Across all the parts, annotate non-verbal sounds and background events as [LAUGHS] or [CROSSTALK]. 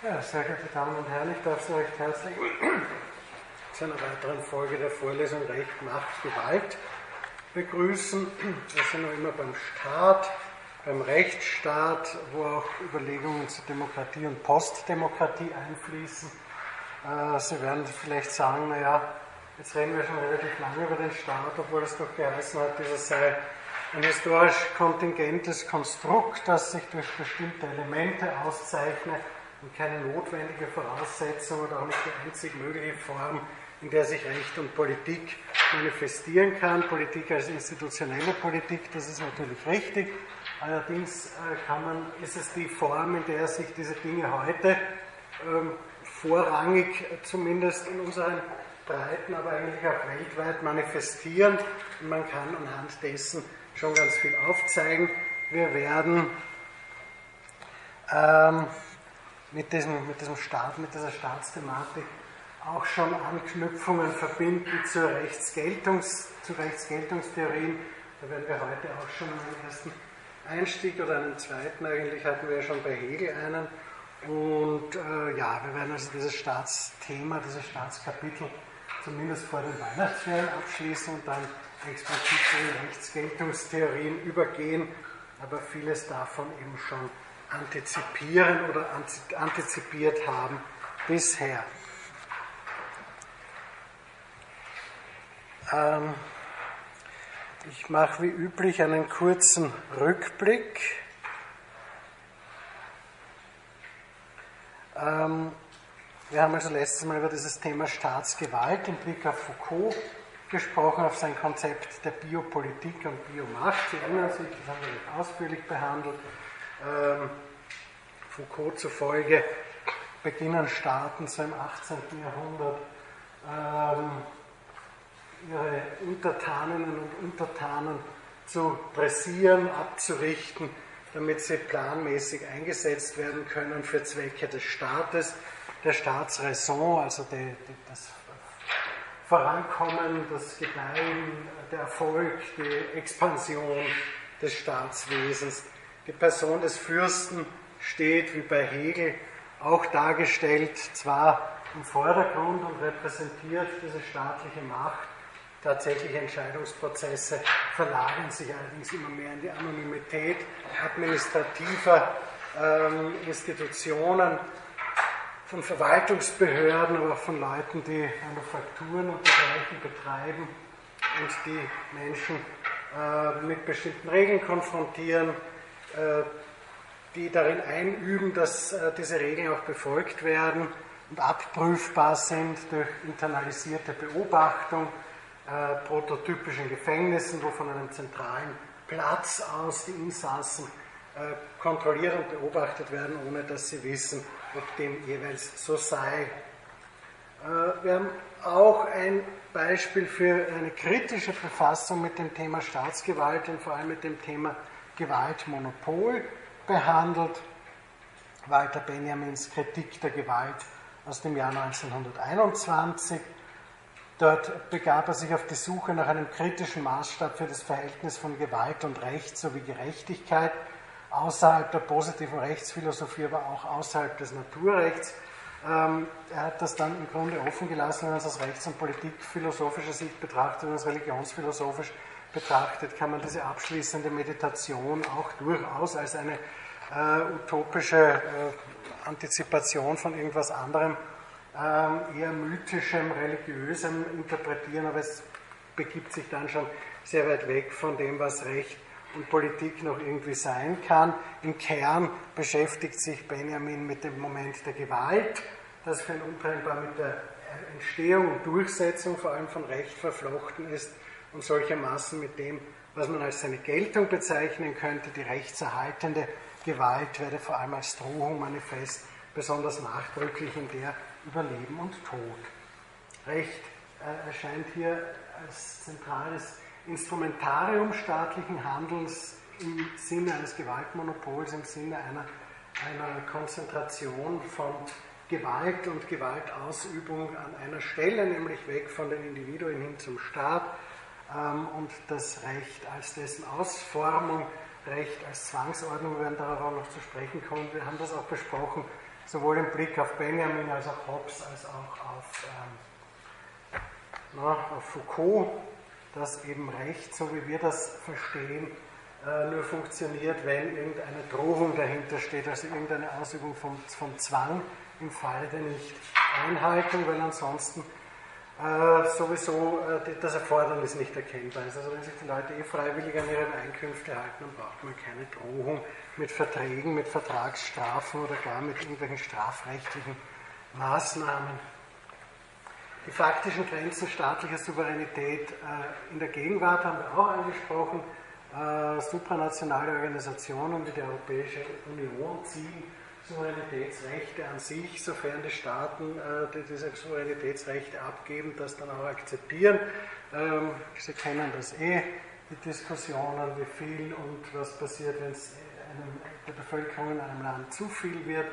Ja, sehr geehrte Damen und Herren, ich darf Sie recht herzlich [CLEARS THROAT] zu einer weiteren Folge der Vorlesung Recht, Macht, Gewalt begrüßen. Wir sind noch immer beim Staat, beim Rechtsstaat, wo auch Überlegungen zur Demokratie und Postdemokratie einfließen. Äh, Sie werden vielleicht sagen, naja, jetzt reden wir schon relativ lange über den Staat, obwohl es doch geheißen hat, dieser sei ein historisch kontingentes Konstrukt, das sich durch bestimmte Elemente auszeichnet und keine notwendige Voraussetzung oder auch nicht die einzig mögliche Form, in der sich Recht und Politik manifestieren kann. Politik als institutionelle Politik, das ist natürlich richtig. Allerdings äh, man, ist es die Form, in der sich diese Dinge heute ähm, vorrangig, zumindest in unseren Breiten, aber eigentlich auch weltweit manifestieren. Und man kann anhand dessen schon ganz viel aufzeigen. Wir werden ähm, mit, diesem, mit diesem Staat, mit dieser Staatsthematik auch schon Anknüpfungen verbinden zu, Rechtsgeltungs, zu Rechtsgeltungstheorien. Da werden wir heute auch schon einen ersten Einstieg oder einen zweiten, eigentlich hatten wir ja schon bei Hegel einen. Und äh, ja, wir werden also dieses Staatsthema, dieses Staatskapitel zumindest vor den Weihnachtsferien abschließen und dann explizit zu den Rechtsgeltungstheorien übergehen, aber vieles davon eben schon antizipieren oder antizipiert haben bisher. Ähm, ich mache wie üblich einen kurzen Rückblick. Ähm, wir haben also letztes Mal über dieses Thema Staatsgewalt im Blick auf Foucault gesprochen, auf sein Konzept der Biopolitik und Biomacht. Sie erinnern sich, das haben wir ausführlich behandelt. Ähm, Foucault zufolge beginnen Staaten so im 18. Jahrhundert ähm, ihre Untertaninnen und Untertanen zu dressieren, abzurichten, damit sie planmäßig eingesetzt werden können für Zwecke des Staates, der Staatsräson, also die, die, das Vorankommen, das Gedeihen, der Erfolg, die Expansion des Staatswesens. Die Person des Fürsten steht, wie bei Hegel auch dargestellt, zwar im Vordergrund und repräsentiert diese staatliche Macht, tatsächliche Entscheidungsprozesse verlagern sich allerdings immer mehr in die Anonymität administrativer ähm, Institutionen, von Verwaltungsbehörden, aber auch von Leuten, die Manufakturen und dergleichen betreiben und die Menschen äh, mit bestimmten Regeln konfrontieren, die darin einüben, dass äh, diese Regeln auch befolgt werden und abprüfbar sind durch internalisierte Beobachtung, äh, prototypischen Gefängnissen, wo von einem zentralen Platz aus die Insassen äh, kontrolliert und beobachtet werden, ohne dass sie wissen, ob dem jeweils so sei. Äh, wir haben auch ein Beispiel für eine kritische Befassung mit dem Thema Staatsgewalt und vor allem mit dem Thema Gewaltmonopol behandelt. Walter Benjamins Kritik der Gewalt aus dem Jahr 1921. Dort begab er sich auf die Suche nach einem kritischen Maßstab für das Verhältnis von Gewalt und Recht sowie Gerechtigkeit außerhalb der positiven Rechtsphilosophie, aber auch außerhalb des Naturrechts. Ähm, er hat das dann im Grunde offen gelassen, wenn man es aus rechts- und politikphilosophischer Sicht betrachtet und aus religionsphilosophisch betrachtet, kann man diese abschließende Meditation auch durchaus als eine äh, utopische äh, Antizipation von irgendwas anderem, äh, eher mythischem, religiösem interpretieren, aber es begibt sich dann schon sehr weit weg von dem, was Recht und Politik noch irgendwie sein kann. Im Kern beschäftigt sich Benjamin mit dem Moment der Gewalt, das für ihn untrennbar mit der Entstehung und Durchsetzung vor allem von Recht verflochten ist und solchermaßen mit dem, was man als seine Geltung bezeichnen könnte, die rechtserhaltende Gewalt werde vor allem als Drohung manifest, besonders nachdrücklich in der über Leben und Tod. Recht äh, erscheint hier als zentrales Instrumentarium staatlichen Handelns im Sinne eines Gewaltmonopols, im Sinne einer, einer Konzentration von Gewalt und Gewaltausübung an einer Stelle, nämlich weg von den Individuen hin zum Staat und das Recht als dessen Ausformung, Recht als Zwangsordnung, werden darauf auch noch zu sprechen kommen. Wir haben das auch besprochen, sowohl im Blick auf Benjamin als auch Hobbes als auch auf, ähm, na, auf Foucault, dass eben Recht, so wie wir das verstehen, äh, nur funktioniert, wenn irgendeine Drohung dahinter steht, also irgendeine Ausübung von, von Zwang im Falle der Nicht-Einhaltung, weil ansonsten äh, sowieso äh, das Erfordernis nicht erkennbar ist. Also wenn sich die Leute eh freiwillig an ihre Einkünfte halten, dann braucht man keine Drohung mit Verträgen, mit Vertragsstrafen oder gar mit irgendwelchen strafrechtlichen Maßnahmen. Die faktischen Grenzen staatlicher Souveränität äh, in der Gegenwart haben wir auch angesprochen. Supranationale Organisationen wie die Europäische Union ziehen Souveränitätsrechte an sich, sofern die Staaten äh, die diese Souveränitätsrechte abgeben, das dann auch akzeptieren. Ähm, Sie kennen das eh, die Diskussionen, wie viel und was passiert, wenn es der Bevölkerung in einem Land zu viel wird.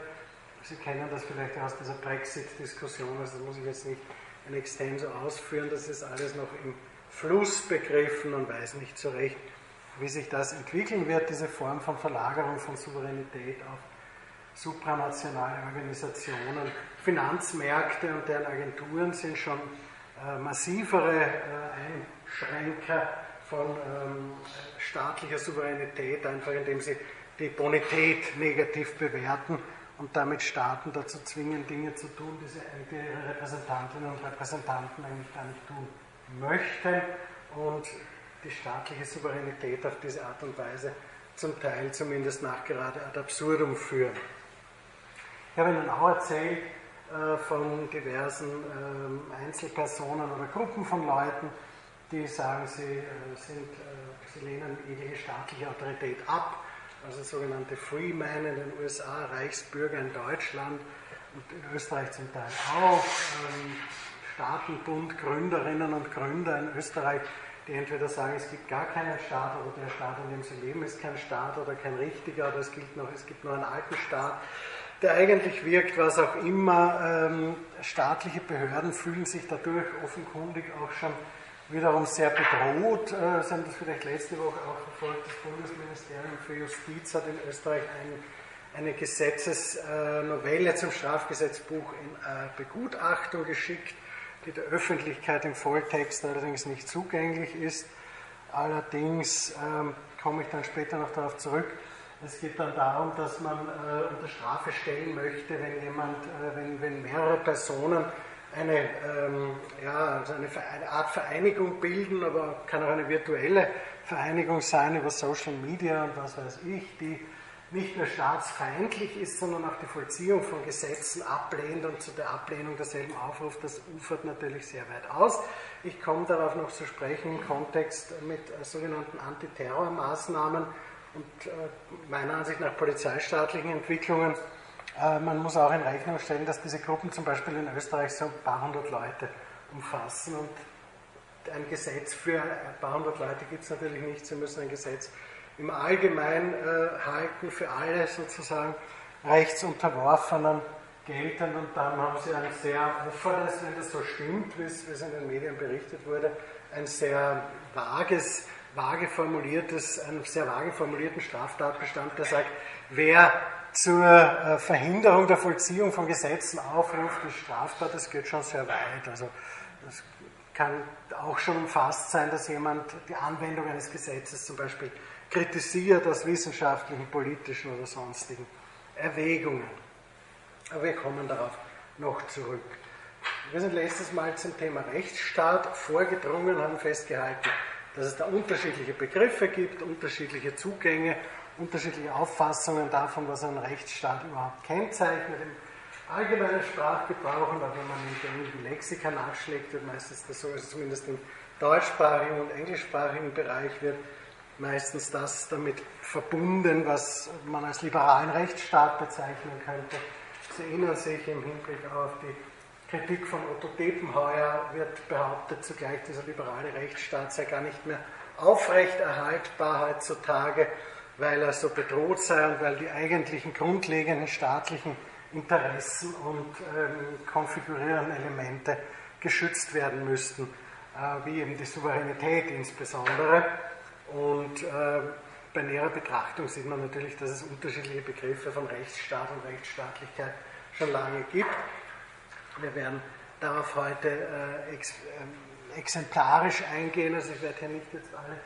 Sie kennen das vielleicht aus dieser Brexit-Diskussion, also das muss ich jetzt nicht in extenso ausführen, das ist alles noch im Fluss begriffen und weiß nicht so recht, wie sich das entwickeln wird, diese Form von Verlagerung von Souveränität auf supranationale Organisationen. Finanzmärkte und deren Agenturen sind schon äh, massivere äh, Einschränker von ähm, staatlicher Souveränität, einfach indem sie die Bonität negativ bewerten und damit Staaten dazu zwingen, Dinge zu tun, die, die ihre Repräsentantinnen und Repräsentanten eigentlich gar nicht tun möchten und die staatliche Souveränität auf diese Art und Weise zum Teil zumindest nachgerade ad absurdum führen. Ich habe Ihnen auch erzählt äh, von diversen äh, Einzelpersonen oder Gruppen von Leuten, die sagen, sie, äh, sind, äh, sie lehnen jegliche staatliche Autorität ab, also sogenannte Freemen in den USA, Reichsbürger in Deutschland und in Österreich zum Teil auch, ähm, Staatenbund, Gründerinnen und Gründer in Österreich, die entweder sagen, es gibt gar keinen Staat oder der Staat, in dem sie leben, ist kein Staat oder kein richtiger, aber es, gilt noch, es gibt nur einen alten Staat der eigentlich wirkt, was auch immer. Ähm, staatliche Behörden fühlen sich dadurch offenkundig auch schon wiederum sehr bedroht. Äh, Sie haben das vielleicht letzte Woche auch verfolgt. Das Bundesministerium für Justiz hat in Österreich ein, eine Gesetzesnovelle äh, zum Strafgesetzbuch in äh, Begutachtung geschickt, die der Öffentlichkeit im Volltext allerdings nicht zugänglich ist. Allerdings ähm, komme ich dann später noch darauf zurück es geht dann darum, dass man äh, unter Strafe stellen möchte, wenn jemand, äh, wenn, wenn mehrere Personen eine, ähm, ja, also eine, eine, Art Vereinigung bilden, aber kann auch eine virtuelle Vereinigung sein über Social Media und was weiß ich, die nicht nur staatsfeindlich ist, sondern auch die Vollziehung von Gesetzen ablehnt und zu der Ablehnung derselben aufruft, das ufert natürlich sehr weit aus. Ich komme darauf noch zu sprechen im Kontext mit äh, sogenannten Antiterrormaßnahmen und äh, meiner Ansicht nach polizeistaatlichen Entwicklungen. Äh, man muss auch in Rechnung stellen, dass diese Gruppen zum Beispiel in Österreich so ein paar hundert Leute umfassen und ein Gesetz für ein paar hundert Leute gibt es natürlich nicht. Sie müssen ein Gesetz im Allgemeinen äh, halten, für alle sozusagen Rechtsunterworfenen geltend und dann haben sie ein sehr offenes, wenn das so stimmt, wie es, in den Medien berichtet wurde, ein sehr vages vage formuliertes, einen sehr vage formulierten Straftatbestand, der sagt, wer zur äh, Verhinderung der Vollziehung von Gesetzen aufruft, ist strafbar, das geht schon sehr weit. Also das kann auch schon umfasst sein, dass jemand die Anwendung eines Gesetzes zum Beispiel kritisiert aus wissenschaftlichen, politischen oder sonstigen Erwägungen. Aber wir kommen darauf noch zurück. Wir sind letztes Mal zum Thema Rechtsstaat vorgedrungen, haben festgehalten, dass es da unterschiedliche Begriffe gibt, unterschiedliche Zugänge, unterschiedliche Auffassungen davon, was einen Rechtsstaat überhaupt kennzeichnet. Im allgemeinen Sprachgebrauch und auch wenn man in gängigen Lexika nachschlägt, wird meistens das so, also zumindest im deutschsprachigen und englischsprachigen Bereich wird meistens das damit verbunden, was man als liberalen Rechtsstaat bezeichnen könnte. Sie erinnern sich im Hinblick auf die Kritik von Otto Depenheuer wird behauptet, zugleich dieser liberale Rechtsstaat sei gar nicht mehr aufrechterhaltbar heutzutage, weil er so bedroht sei und weil die eigentlichen grundlegenden staatlichen Interessen und ähm, konfigurierenden Elemente geschützt werden müssten, äh, wie eben die Souveränität insbesondere. Und äh, bei näherer Betrachtung sieht man natürlich, dass es unterschiedliche Begriffe von Rechtsstaat und Rechtsstaatlichkeit schon lange gibt. Wir werden darauf heute äh, ex, äh, exemplarisch eingehen, also ich werde hier nicht jetzt alle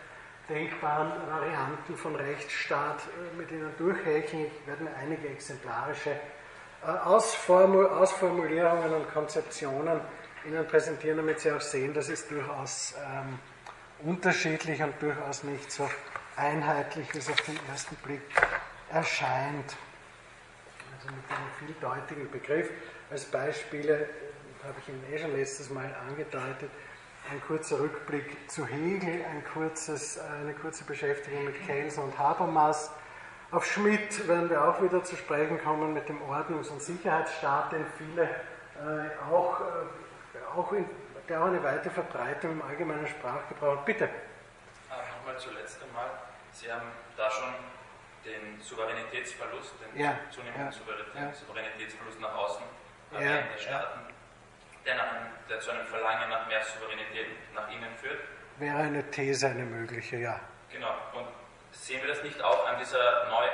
denkbaren Varianten von Rechtsstaat äh, mit Ihnen durchhecheln. Ich werde mir einige exemplarische äh, Ausformulierungen und Konzeptionen Ihnen präsentieren, damit Sie auch sehen, das ist durchaus ähm, unterschiedlich und durchaus nicht so einheitlich, wie es auf den ersten Blick erscheint. Also mit einem vieldeutigen Begriff. Als Beispiele habe ich Ihnen eh schon letztes Mal angedeutet. Ein kurzer Rückblick zu Hegel, ein kurzes, eine kurze Beschäftigung mit Kelsen und Habermas, auf Schmidt werden wir auch wieder zu sprechen kommen mit dem Ordnungs- und Sicherheitsstaat, den viele äh, auch, äh, auch in, der auch eine weite Verbreitung im allgemeinen Sprachgebrauch. Bitte. Ah, Nochmal zuletzt einmal. Sie haben da schon den Souveränitätsverlust, den ja, zunehmenden ja, Souveränitätsverlust nach außen der Staaten, der, nach, der zu einem Verlangen nach mehr Souveränität nach innen führt. Wäre eine These, eine mögliche, ja. Genau. Und sehen wir das nicht auch an dieser neu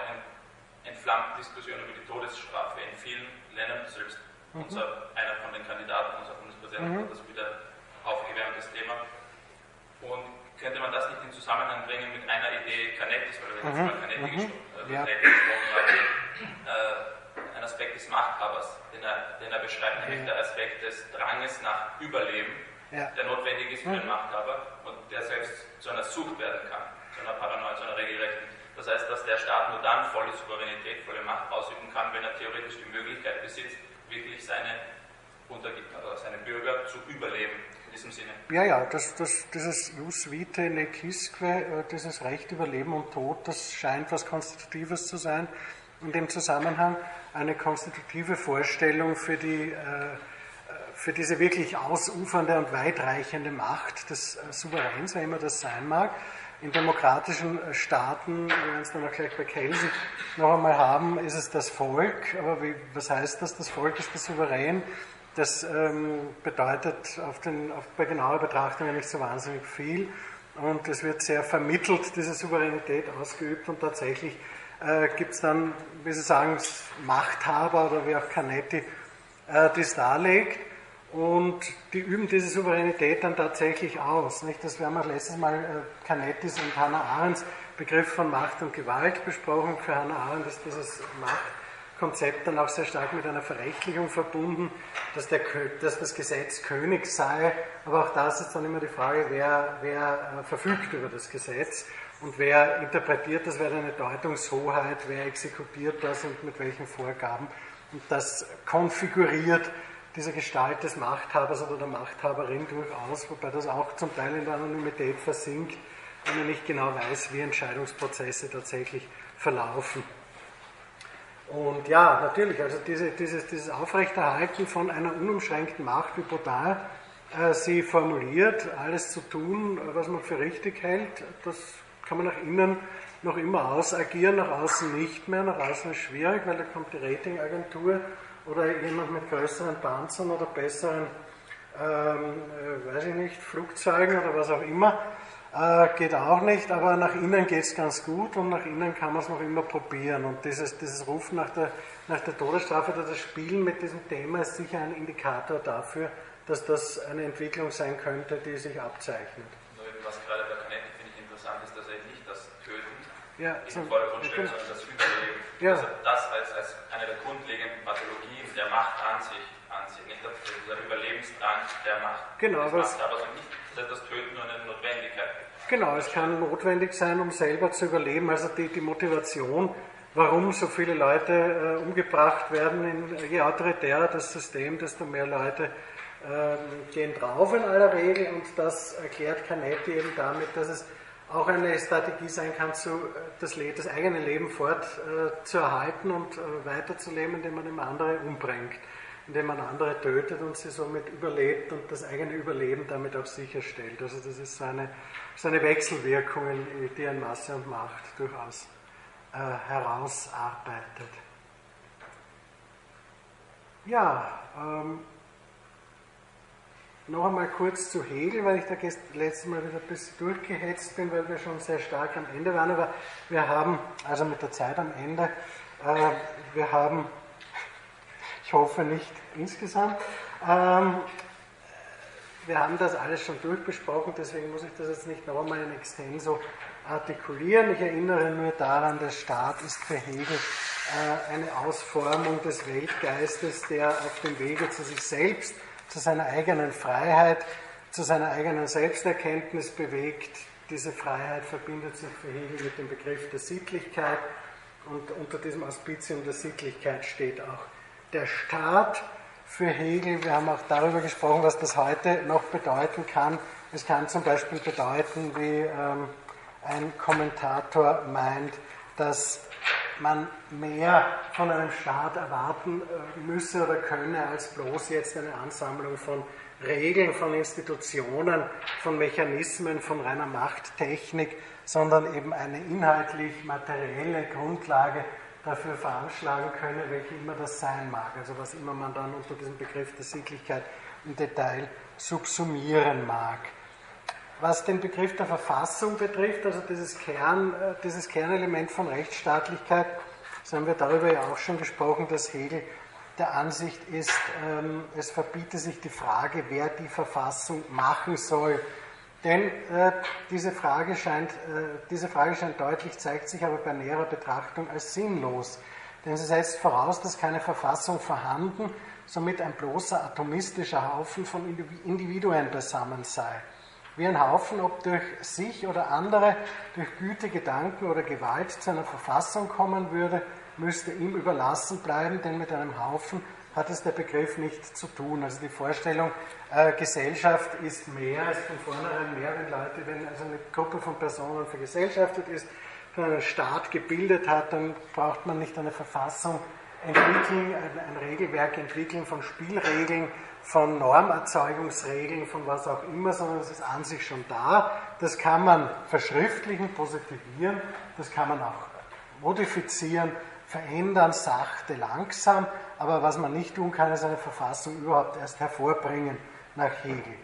entflammten Diskussion über die Todesstrafe in vielen Ländern, selbst mhm. unser, einer von den Kandidaten, unser Bundespräsident, mhm. hat das wieder aufgewärmt, das Thema. Und könnte man das nicht in Zusammenhang bringen mit einer Idee Canettis, weil wir jetzt mhm. mal Canetti mhm. gesprochen, äh, gesprochen haben, äh, Aspekt des Machthabers, den er, den er beschreibt, nämlich ja. der Aspekt des Dranges nach Überleben, ja. der notwendig ist für den mhm. Machthaber und der selbst zu einer Sucht werden kann zu einer Paranoia, zu einer regelrechten. Das heißt, dass der Staat nur dann volle Souveränität, volle Macht ausüben kann, wenn er theoretisch die Möglichkeit besitzt, wirklich seine, seine Bürger zu überleben. In diesem Sinne. Ja, ja, das, das, dieses Jus vitae necisque, äh, dieses Recht über Leben und Tod, das scheint was Konstitutives zu sein. Und im Zusammenhang eine konstitutive Vorstellung für die äh, für diese wirklich ausufernde und weitreichende Macht des äh, Souveräns, wer immer das sein mag, in demokratischen äh, Staaten, wir werden es dann auch gleich bei Kelsen noch einmal haben, ist es das Volk. Aber wie, was heißt das? Das Volk ist der Souverän. Das ähm, bedeutet auf den, auf, bei genauer Betrachtung ja nicht so wahnsinnig viel. Und es wird sehr vermittelt, diese Souveränität ausgeübt. Und tatsächlich äh, gibt es dann, wie Sie sagen, Machthaber oder wie auch Canetti äh, das darlegt. Und die üben diese Souveränität dann tatsächlich aus. Nicht? Das wir haben auch letztes Mal äh, Canettis und Hannah Arendts Begriff von Macht und Gewalt besprochen. Für Hannah Arendt ist dieses Machtkonzept dann auch sehr stark mit einer Verrechtlichung verbunden, dass, der, dass das Gesetz König sei. Aber auch das ist dann immer die Frage, wer, wer äh, verfügt über das Gesetz und wer interpretiert das, wer hat eine Deutungshoheit, wer exekutiert das und mit welchen Vorgaben. Und das konfiguriert dieser Gestalt des Machthabers oder der Machthaberin durchaus, wobei das auch zum Teil in der Anonymität versinkt, wenn man nicht genau weiß, wie Entscheidungsprozesse tatsächlich verlaufen. Und ja, natürlich, also diese, dieses, dieses Aufrechterhalten von einer unumschränkten Macht, wie Baudin äh, sie formuliert, alles zu tun, was man für richtig hält, das kann man nach innen noch immer ausagieren, nach außen nicht mehr, nach außen ist schwierig, weil da kommt die Ratingagentur oder jemand mit größeren Panzern oder besseren, ähm, äh, weiß ich nicht, Flugzeugen oder was auch immer, äh, geht auch nicht, aber nach innen geht es ganz gut und nach innen kann man es noch immer probieren. Und dieses, dieses Rufen nach der, nach der Todesstrafe oder das Spielen mit diesem Thema ist sicher ein Indikator dafür, dass das eine Entwicklung sein könnte, die sich abzeichnet. Was gerade bei Canetti finde ich interessant ist, dass er nicht das Töten ja, in den Vordergrund stellt, sondern das Überleben. Ja. Also das als, als eine der grundlegenden Pathologien der Macht an sich, an sich nicht der Überlebensdrang der Macht. Genau, aber, Macht, aber nicht das Töten nur eine Notwendigkeit. Genau, es kann notwendig sein, um selber zu überleben. Also die, die Motivation, warum so viele Leute äh, umgebracht werden, in, je autoritärer das System, desto mehr Leute äh, gehen drauf in aller Regel. Und das erklärt Canetti eben damit, dass es auch eine Strategie sein kann, zu, das, das, eigene Leben fortzuerhalten äh, und äh, weiterzuleben, indem man immer andere umbringt, indem man andere tötet und sie somit überlebt und das eigene Überleben damit auch sicherstellt. Also das ist so eine, so eine Wechselwirkung, die an Masse und Macht durchaus äh, herausarbeitet. Ja, ähm, noch einmal kurz zu Hegel, weil ich da letztes Mal wieder ein bisschen durchgehetzt bin, weil wir schon sehr stark am Ende waren. Aber wir haben, also mit der Zeit am Ende, äh, wir haben [LAUGHS] Ich hoffe nicht insgesamt. Ähm, wir haben das alles schon durchbesprochen, deswegen muss ich das jetzt nicht noch einmal in extenso artikulieren. Ich erinnere nur daran, der Staat ist für Hegel äh, eine Ausformung des Weltgeistes, der auf dem Wege zu sich selbst, zu seiner eigenen Freiheit, zu seiner eigenen Selbsterkenntnis bewegt. Diese Freiheit verbindet sich für Hegel mit dem Begriff der Sittlichkeit und unter diesem Auspicium der Sittlichkeit steht auch der Staat für Hegel. Wir haben auch darüber gesprochen, was das heute noch bedeuten kann. Es kann zum Beispiel bedeuten, wie ähm, ein Kommentator meint, dass man mehr von einem Staat erwarten äh, müsse oder könne, als bloß jetzt eine Ansammlung von Regeln, von Institutionen, von Mechanismen, von reiner Machttechnik, sondern eben eine inhaltlich materielle Grundlage dafür veranschlagen könne, welche immer das sein mag. Also was immer man dann unter diesem Begriff der Sittlichkeit im Detail subsumieren mag. Was den Begriff der Verfassung betrifft, also dieses, Kern, äh, dieses Kernelement von Rechtsstaatlichkeit, so haben wir darüber ja auch schon gesprochen, dass Hegel der Ansicht ist, ähm, es verbiete sich die Frage, wer die Verfassung machen soll. Denn äh, diese, Frage scheint, äh, diese Frage scheint deutlich, zeigt sich aber bei näherer Betrachtung als sinnlos. Denn sie setzt voraus, dass keine Verfassung vorhanden, somit ein bloßer atomistischer Haufen von Individuen beisammen sei. Wie ein Haufen, ob durch sich oder andere, durch Güte, Gedanken oder Gewalt zu einer Verfassung kommen würde, müsste ihm überlassen bleiben, denn mit einem Haufen hat es der Begriff nichts zu tun. Also die Vorstellung, äh, Gesellschaft ist mehr als von vornherein mehr, wenn Leute, wenn also eine Gruppe von Personen vergesellschaftet ist, einen Staat gebildet hat, dann braucht man nicht eine Verfassung entwickeln, ein, ein Regelwerk entwickeln von Spielregeln, von Normerzeugungsregeln, von was auch immer, sondern es ist an sich schon da. Das kann man verschriftlichen, positivieren, das kann man auch modifizieren, verändern, sachte, langsam, aber was man nicht tun kann, ist eine Verfassung überhaupt erst hervorbringen nach Hegel.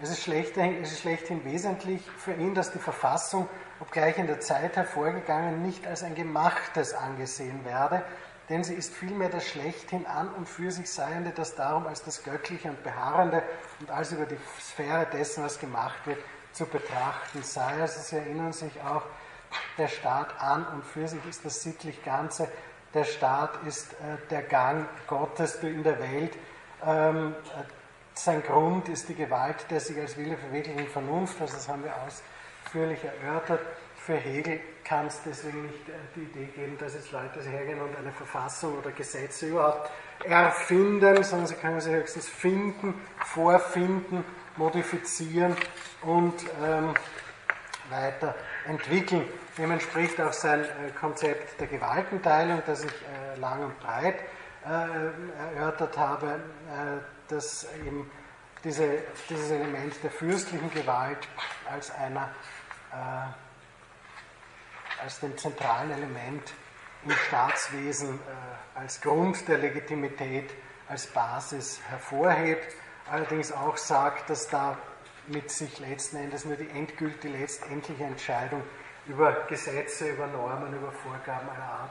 Es ist, schlechthin, es ist schlechthin wesentlich für ihn, dass die Verfassung, obgleich in der Zeit hervorgegangen, nicht als ein gemachtes angesehen werde, denn sie ist vielmehr das schlechthin an und für sich Seiende, das darum als das Göttliche und Beharrende und als über die Sphäre dessen, was gemacht wird, zu betrachten sei. Also Sie erinnern sich auch, der Staat an und für sich ist das sittlich Ganze, der Staat ist äh, der Gang Gottes in der Welt. Ähm, äh, sein Grund ist die Gewalt der sich als Wille verwirklichen Vernunft, also das haben wir ausführlich erörtert. Für Hegel kann es deswegen nicht äh, die Idee geben, dass jetzt Leute hergehen und eine Verfassung oder Gesetze überhaupt erfinden, sondern sie können sie höchstens finden, vorfinden, modifizieren und ähm, weiterentwickeln. Dem entspricht auch sein äh, Konzept der Gewaltenteilung, das ich äh, lang und breit äh, erörtert habe, dass eben diese, dieses Element der fürstlichen Gewalt als einer als dem zentralen Element im Staatswesen als Grund der Legitimität, als Basis hervorhebt, allerdings auch sagt, dass da mit sich letzten Endes nur die endgültige, letztendliche Entscheidung über Gesetze, über Normen, über Vorgaben aller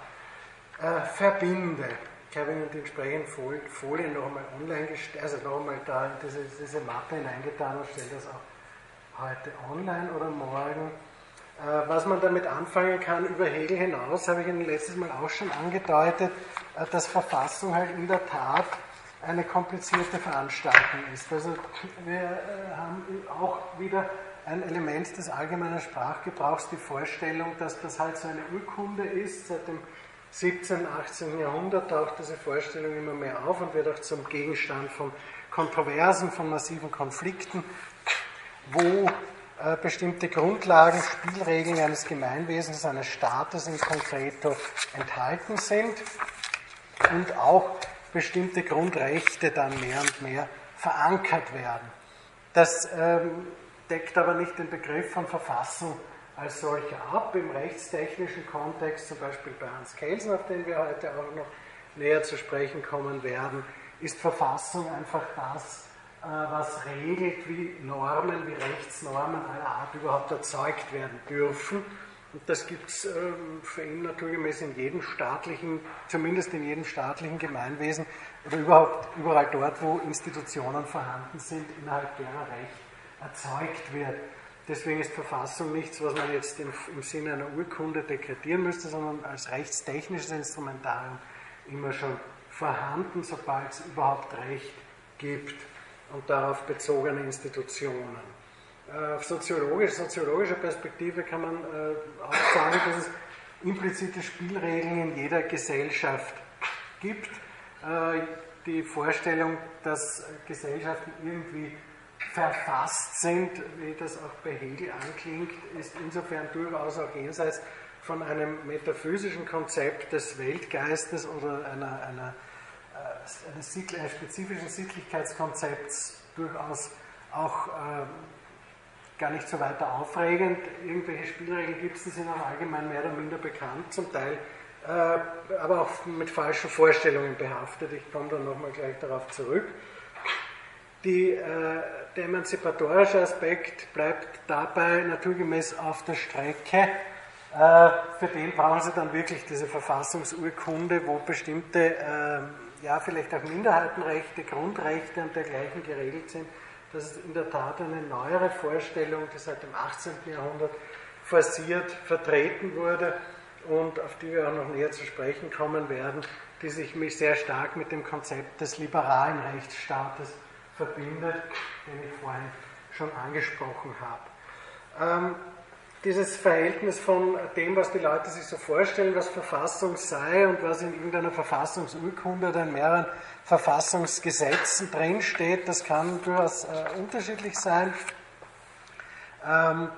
Art äh, verbinde. Ich habe Ihnen die entsprechenden Folien, Folien noch einmal online gestellt, also noch einmal da in diese, diese Mappe hineingetan und stelle das auch heute online oder morgen. Äh, was man damit anfangen kann über Hegel hinaus, habe ich Ihnen letztes Mal auch schon angedeutet, äh, dass Verfassung halt in der Tat eine komplizierte Veranstaltung ist. Also wir äh, haben auch wieder ein Element des allgemeinen Sprachgebrauchs, die Vorstellung, dass das halt so eine Urkunde ist. Seit dem 17., 18. Jahrhundert taucht diese Vorstellung immer mehr auf und wird auch zum Gegenstand von Kontroversen, von massiven Konflikten, wo bestimmte Grundlagen, Spielregeln eines Gemeinwesens, eines Staates in Konkreto enthalten sind und auch bestimmte Grundrechte dann mehr und mehr verankert werden. Das ähm, deckt aber nicht den Begriff von Verfassung als solcher ab. Im rechtstechnischen Kontext, zum Beispiel bei Hans Kelsen, auf den wir heute auch noch näher zu sprechen kommen werden, ist Verfassung einfach das, äh, was regelt, wie Normen, wie Rechtsnormen aller Art überhaupt erzeugt werden dürfen. Und das gibt es ähm, für ihn naturgemäß in jedem staatlichen, zumindest in jedem staatlichen Gemeinwesen oder überhaupt überall dort, wo Institutionen vorhanden sind, innerhalb derer Recht erzeugt wird. Deswegen ist Verfassung nichts, was man jetzt im, im Sinne einer Urkunde dekretieren müsste, sondern als rechtstechnisches Instrumentarium immer schon vorhanden, sobald es überhaupt Recht gibt und darauf bezogene Institutionen. Äh, auf soziologisch, soziologischer Perspektive kann man äh, auch sagen, dass es implizite Spielregeln in jeder Gesellschaft gibt. Äh, die Vorstellung, dass Gesellschaften irgendwie verfasst sind, wie das auch bei Hegel anklingt, ist insofern durchaus auch jenseits von einem metaphysischen Konzept des Weltgeistes oder einer, einer, eines, eines spezifischen Sittlichkeitskonzepts durchaus auch äh, gar nicht so weiter aufregend. Irgendwelche Spielregeln gibt es, die sind auch allgemein mehr oder minder bekannt, zum Teil äh, aber auch mit falschen Vorstellungen behaftet. Ich komme dann nochmal gleich darauf zurück. Die, äh, der emanzipatorische Aspekt bleibt dabei naturgemäß auf der Strecke. Äh, für den brauchen Sie dann wirklich diese Verfassungsurkunde, wo bestimmte, äh, ja, vielleicht auch Minderheitenrechte, Grundrechte und dergleichen geregelt sind das ist in der Tat eine neuere Vorstellung, die seit dem 18. Jahrhundert forciert vertreten wurde und auf die wir auch noch näher zu sprechen kommen werden, die sich mich sehr stark mit dem Konzept des liberalen Rechtsstaates verbindet, den ich vorhin schon angesprochen habe. Ähm, dieses Verhältnis von dem, was die Leute sich so vorstellen, was Verfassung sei und was in irgendeiner Verfassungsurkunde oder in mehreren Verfassungsgesetzen drinsteht, das kann durchaus äh, unterschiedlich sein. Ähm,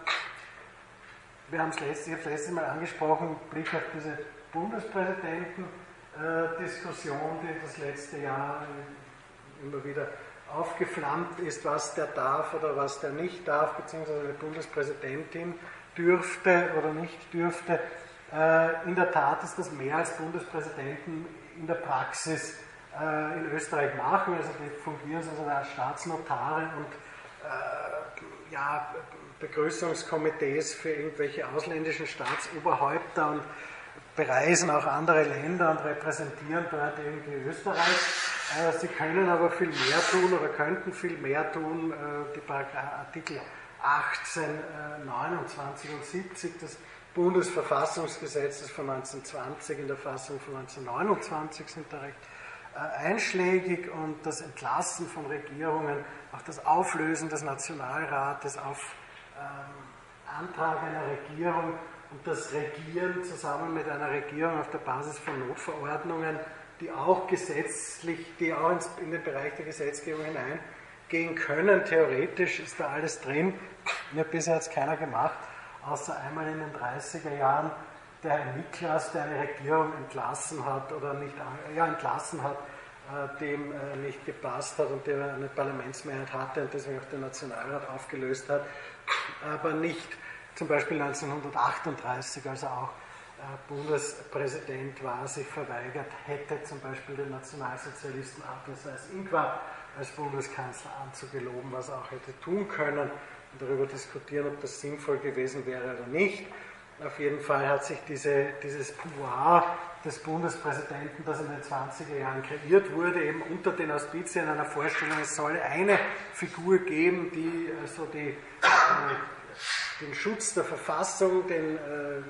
wir haben es letztes, das letzte Mal angesprochen, Blick auf diese Bundespräsidenten-Diskussion, die das letzte Jahr immer wieder aufgeflammt ist, was der darf oder was der nicht darf, beziehungsweise eine Bundespräsidentin dürfte oder nicht dürfte. Äh, in der Tat ist das mehr als Bundespräsidenten in der Praxis äh, in Österreich machen. Also die fungieren also als Staatsnotare und äh, ja, Begrüßungskomitees für irgendwelche ausländischen Staatsoberhäupter und bereisen auch andere Länder und repräsentieren dort irgendwie Österreich. Sie können aber viel mehr tun oder könnten viel mehr tun. Die Artikel 18, 29 und 70 des Bundesverfassungsgesetzes von 1920 in der Fassung von 1929 sind da recht äh, einschlägig und das Entlassen von Regierungen, auch das Auflösen des Nationalrates auf ähm, Antrag einer Regierung und das Regieren zusammen mit einer Regierung auf der Basis von Notverordnungen, die auch gesetzlich, die auch in den Bereich der Gesetzgebung hineingehen können. Theoretisch ist da alles drin. Mir bisher hat es keiner gemacht, außer einmal in den 30er Jahren der Herr Niklas, der eine Regierung entlassen hat oder nicht ja, entlassen hat, äh, dem äh, nicht gepasst hat und der eine Parlamentsmehrheit hatte und deswegen auch den Nationalrat aufgelöst hat, aber nicht zum Beispiel 1938, als er auch äh, Bundespräsident war, sich verweigert hätte, zum Beispiel den Nationalsozialisten Arthur Seyss-Inquart als Bundeskanzler anzugeloben, was er auch hätte tun können und darüber diskutieren, ob das sinnvoll gewesen wäre oder nicht. Auf jeden Fall hat sich diese, dieses Pouvoir des Bundespräsidenten, das in den 20er Jahren kreiert wurde, eben unter den Auspizien einer Vorstellung, es solle eine Figur geben, die äh, so die, äh, den Schutz der Verfassung, den, äh,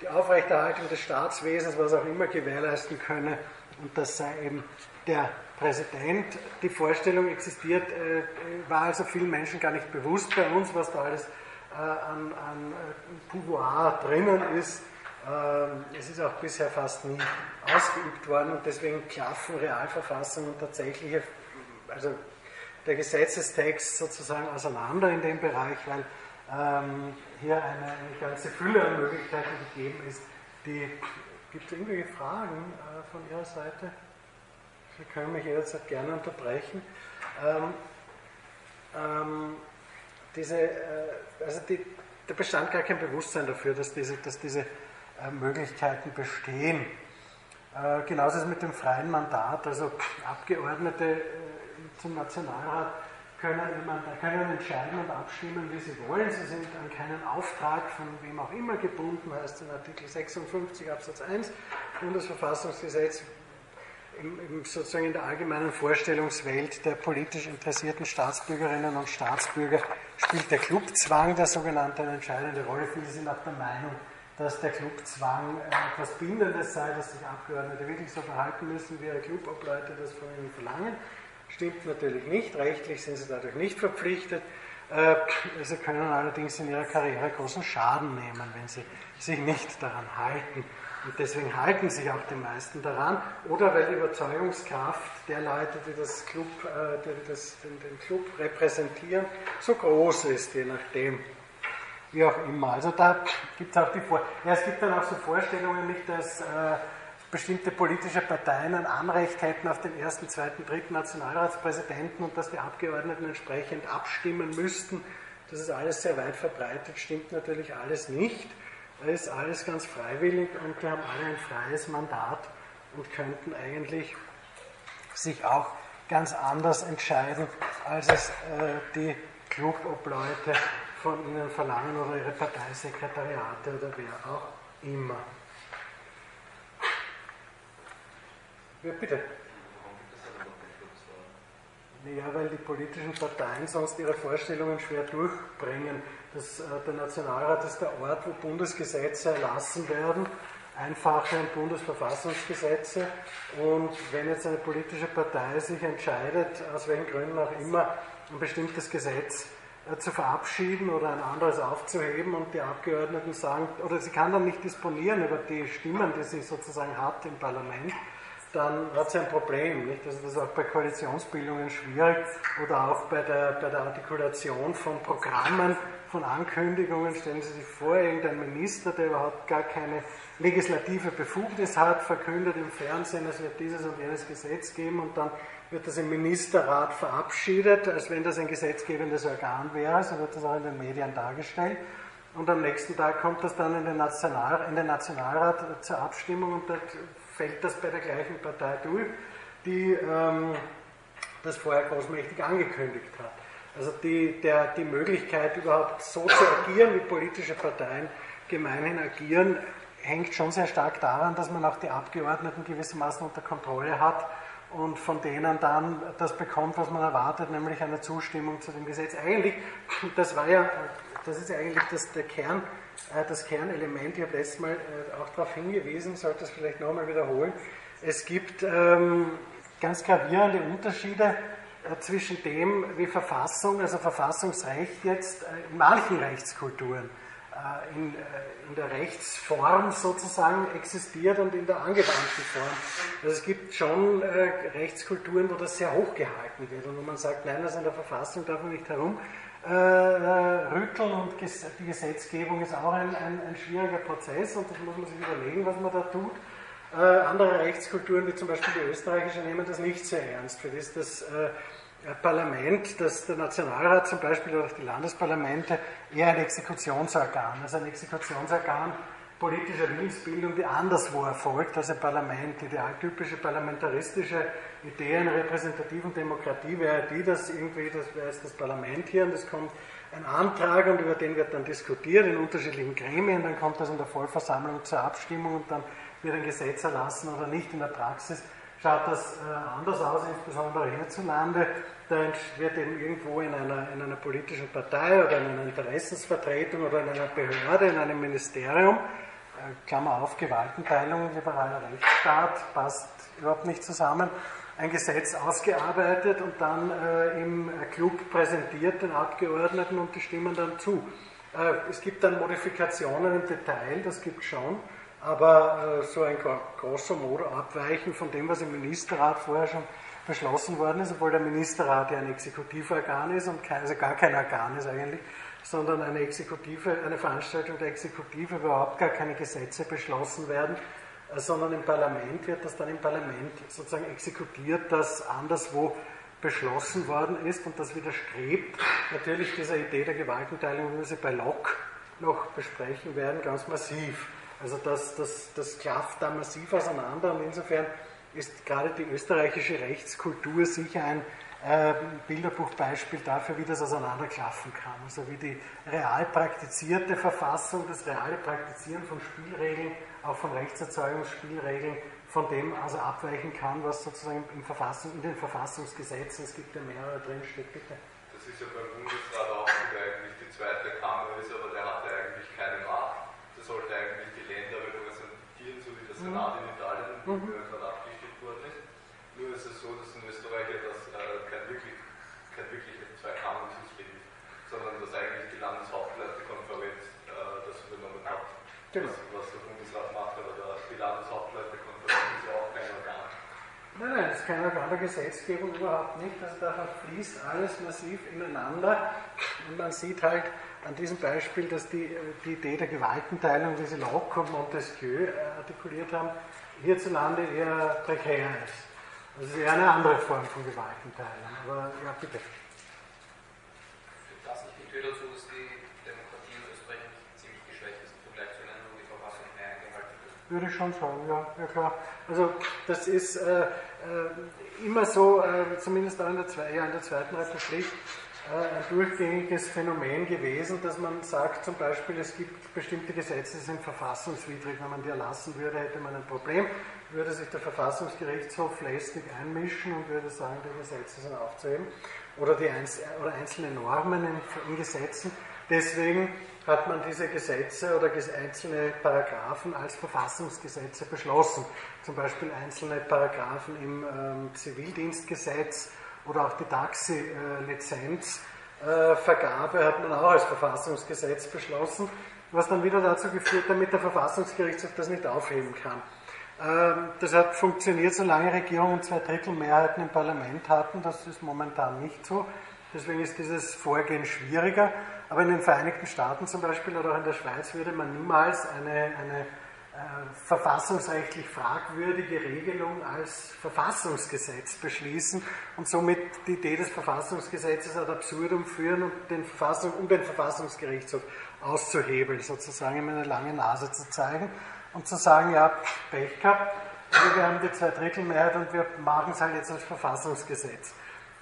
die Aufrechterhaltung des Staatswesens, was auch immer gewährleisten könne. Und das sei eben der Präsident. Die Vorstellung existiert, äh, war also vielen Menschen gar nicht bewusst bei uns, was da alles äh, an, an äh, Pouvoir drinnen ist. Ähm, es ist auch bisher fast nie ausgeübt worden und deswegen klaffen Realverfassung und tatsächliche, also der Gesetzestext sozusagen auseinander in dem Bereich, weil ähm, hier eine, eine, ganze Fülle an Möglichkeiten gegeben ist. Gibt es irgendwelche Fragen äh, von Ihrer Seite? Sie können mich jederzeit gerne unterbrechen. Ähm, ähm, diese, äh, also die, da bestand gar kein Bewusstsein dafür, dass diese, dass diese äh, Möglichkeiten bestehen. Äh, genauso ist es mit dem freien Mandat, also Abgeordnete zum Nationalrat können, können entscheiden und abstimmen, wie sie wollen. Sie sind an keinen Auftrag von wem auch immer gebunden, heißt in Artikel 56 Absatz 1 Bundesverfassungsgesetz, im, sozusagen in der allgemeinen Vorstellungswelt der politisch interessierten Staatsbürgerinnen und Staatsbürger spielt der Clubzwang der sogenannte eine entscheidende Rolle. Viele sind auch der Meinung, dass der Clubzwang etwas Bindendes sei, dass sich Abgeordnete wirklich so verhalten müssen, wie ihre Clubobleute das von ihnen verlangen. Stimmt natürlich nicht. Rechtlich sind sie dadurch nicht verpflichtet. Äh, sie können allerdings in ihrer Karriere großen Schaden nehmen, wenn sie sich nicht daran halten. Und deswegen halten sich auch die meisten daran. Oder weil die Überzeugungskraft der Leute, die, das Club, äh, die das, den, den Club repräsentieren, so groß ist, je nachdem, wie auch immer. Also da gibt es auch die Vor ja, es gibt dann auch so Vorstellungen nicht, dass äh, bestimmte politische Parteien ein Anrecht hätten auf den ersten, zweiten, dritten Nationalratspräsidenten und dass die Abgeordneten entsprechend abstimmen müssten. Das ist alles sehr weit verbreitet, stimmt natürlich alles nicht. Das ist alles ganz freiwillig und wir haben alle ein freies Mandat und könnten eigentlich sich auch ganz anders entscheiden, als es äh, die Clubobleute von ihnen verlangen oder ihre Parteisekretariate oder wer auch immer. Ja, bitte. Ja, weil die politischen Parteien sonst ihre Vorstellungen schwer durchbringen. Das, äh, der Nationalrat ist der Ort, wo Bundesgesetze erlassen werden, einfache Bundesverfassungsgesetze. Und wenn jetzt eine politische Partei sich entscheidet, aus welchen Gründen auch immer, ein bestimmtes Gesetz äh, zu verabschieden oder ein anderes aufzuheben und die Abgeordneten sagen, oder sie kann dann nicht disponieren über die Stimmen, die sie sozusagen hat im Parlament, dann hat sie ein Problem. Nicht? Also das ist auch bei Koalitionsbildungen schwierig oder auch bei der, bei der Artikulation von Programmen, von Ankündigungen. Stellen Sie sich vor, irgendein Minister, der überhaupt gar keine legislative Befugnis hat, verkündet im Fernsehen, es wird dieses und jenes Gesetz geben und dann wird das im Ministerrat verabschiedet, als wenn das ein gesetzgebendes Organ wäre, so wird das auch in den Medien dargestellt. Und am nächsten Tag kommt das dann in den, National, in den Nationalrat zur Abstimmung und dort fällt das bei der gleichen Partei durch, die ähm, das vorher großmächtig angekündigt hat. Also die, der, die Möglichkeit, überhaupt so zu agieren, wie politische Parteien gemeinhin agieren, hängt schon sehr stark daran, dass man auch die Abgeordneten gewissermaßen unter Kontrolle hat und von denen dann das bekommt, was man erwartet, nämlich eine Zustimmung zu dem Gesetz. Eigentlich, das war ja, das ist eigentlich das, der Kern, äh, das Kernelement. Ich habe letztes Mal äh, auch darauf hingewiesen, sollte es vielleicht nochmal wiederholen. Es gibt ähm, ganz gravierende Unterschiede zwischen dem, wie Verfassung, also Verfassungsrecht jetzt in manchen Rechtskulturen äh, in, äh, in, der Rechtsform sozusagen existiert und in der angewandten Form. Also es gibt schon äh, Rechtskulturen, wo das sehr hoch gehalten wird und wo man sagt, nein, also in der Verfassung darf man nicht herum äh, und die Gesetzgebung ist auch ein, ein, ein, schwieriger Prozess und das muss man sich überlegen, was man da tut. Äh, andere Rechtskulturen, wie zum Beispiel die österreichische, nehmen das nicht sehr ernst. Für das das äh, Parlament, dass der Nationalrat zum Beispiel oder die Landesparlamente eher ein Exekutionsorgan, also ein Exekutionsorgan politischer Willensbildung, die anderswo erfolgt als ein Parlament. Die idealtypische parlamentaristische Idee einer repräsentativen Demokratie wäre die, dass irgendwie, das wäre das Parlament hier und es kommt ein Antrag und über den wird dann diskutiert in unterschiedlichen Gremien, dann kommt das in der Vollversammlung zur Abstimmung und dann wird ein Gesetz erlassen oder nicht in der Praxis schaut das äh, anders aus, insbesondere hierzulande. Da wird eben irgendwo in einer, in einer politischen Partei oder in einer Interessensvertretung oder in einer Behörde, in einem Ministerium, äh, Klammer auf, Gewaltenteilung, liberaler Rechtsstaat, passt überhaupt nicht zusammen, ein Gesetz ausgearbeitet und dann äh, im Club präsentiert den Abgeordneten und die stimmen dann zu. Äh, es gibt dann Modifikationen im Detail, das gibt es schon. Aber äh, so ein großer modo abweichen von dem, was im Ministerrat vorher schon beschlossen worden ist, obwohl der Ministerrat ja ein Exekutivorgan ist und kein, also gar kein Organ ist eigentlich, sondern eine Exekutive, eine Veranstaltung der Exekutive, überhaupt gar keine Gesetze beschlossen werden, äh, sondern im Parlament wird das dann im Parlament sozusagen exekutiert, das anderswo beschlossen worden ist und das widerstrebt natürlich dieser Idee der Gewaltenteilung, wie wir sie bei Locke noch besprechen werden, ganz massiv. Also das, das, das klafft da massiv auseinander und insofern ist gerade die österreichische Rechtskultur sicher ein, äh, Bilderbuchbeispiel dafür, wie das auseinanderklaffen kann. Also wie die real praktizierte Verfassung, das reale Praktizieren von Spielregeln, auch von Rechtserzeugungsspielregeln, von dem also abweichen kann, was sozusagen in, Verfassung, in den Verfassungsgesetzen, es gibt ja mehrere drinsteht, bitte. Das ist ja beim Bundesrat auch, der eigentlich die zweite Kammer ist, aber der hatte eigentlich keine Macht. Der sollte eigentlich die Länder repräsentieren, so wie der Senat mhm. in Italien mhm. gerade abgerichtet worden ist. Nur ist es so, dass in Österreich das äh, kein wirklich, kein wirklich Zwei-Kammern-System ist, sondern dass eigentlich die Landeshauptleutekonferenz äh, das übernommen hat, genau. was, was, der Bundesrat macht, aber der, die Landeshauptleutekonferenz ist ja auch kein Organ. Nein, nein, das ist kein Organ der Gesetzgebung überhaupt nicht. Also da fließt alles massiv ineinander und man sieht halt, an diesem Beispiel, dass die, die Idee der Gewaltenteilung, die Sie Locke und Montesquieu äh, artikuliert haben, hierzulande eher prekär ist. Das ist eher eine andere Form von Gewaltenteilung. Aber ja, bitte. Führt das nicht die Tür dazu, dass die Demokratie in Österreich ziemlich geschwächt ist im Vergleich zu Ländern, wo die Verfassung mehr eingehalten wird? Würde ich schon sagen, ja, ja klar. Also das ist äh, äh, immer so, äh, zumindest auch in der, ja, in der Zweiten Republik, äh, ein durchgängiges Phänomen gewesen, dass man sagt, zum Beispiel, es gibt bestimmte Gesetze, die sind verfassungswidrig. Wenn man die erlassen würde, hätte man ein Problem. Würde sich der Verfassungsgerichtshof lästig einmischen und würde sagen, die Gesetze sind aufzuheben. Oder, die Einz oder einzelne Normen in, in Gesetzen. Deswegen hat man diese Gesetze oder einzelne Paragraphen als Verfassungsgesetze beschlossen. Zum Beispiel einzelne Paragraphen im ähm, Zivildienstgesetz oder auch die Taxi-Lizenzvergabe hat man auch als Verfassungsgesetz beschlossen, was dann wieder dazu geführt hat, damit der Verfassungsgerichtshof das nicht aufheben kann. Ähm, das hat funktioniert, solange Regierungen zwei Drittel Mehrheiten im Parlament hatten. Das ist momentan nicht so. Deswegen ist dieses Vorgehen schwieriger. Aber in den Vereinigten Staaten zum Beispiel oder auch in der Schweiz würde man niemals eine, eine äh, verfassungsrechtlich fragwürdige Regelung als Verfassungsgesetz beschließen und somit die Idee des Verfassungsgesetzes ad absurdum führen und den Verfassung, um den Verfassungsgerichtshof auszuhebeln, sozusagen ihm eine lange Nase zu zeigen und zu sagen, ja, Pech gehabt, wir haben die Zweidrittelmehrheit und wir machen es halt jetzt als Verfassungsgesetz.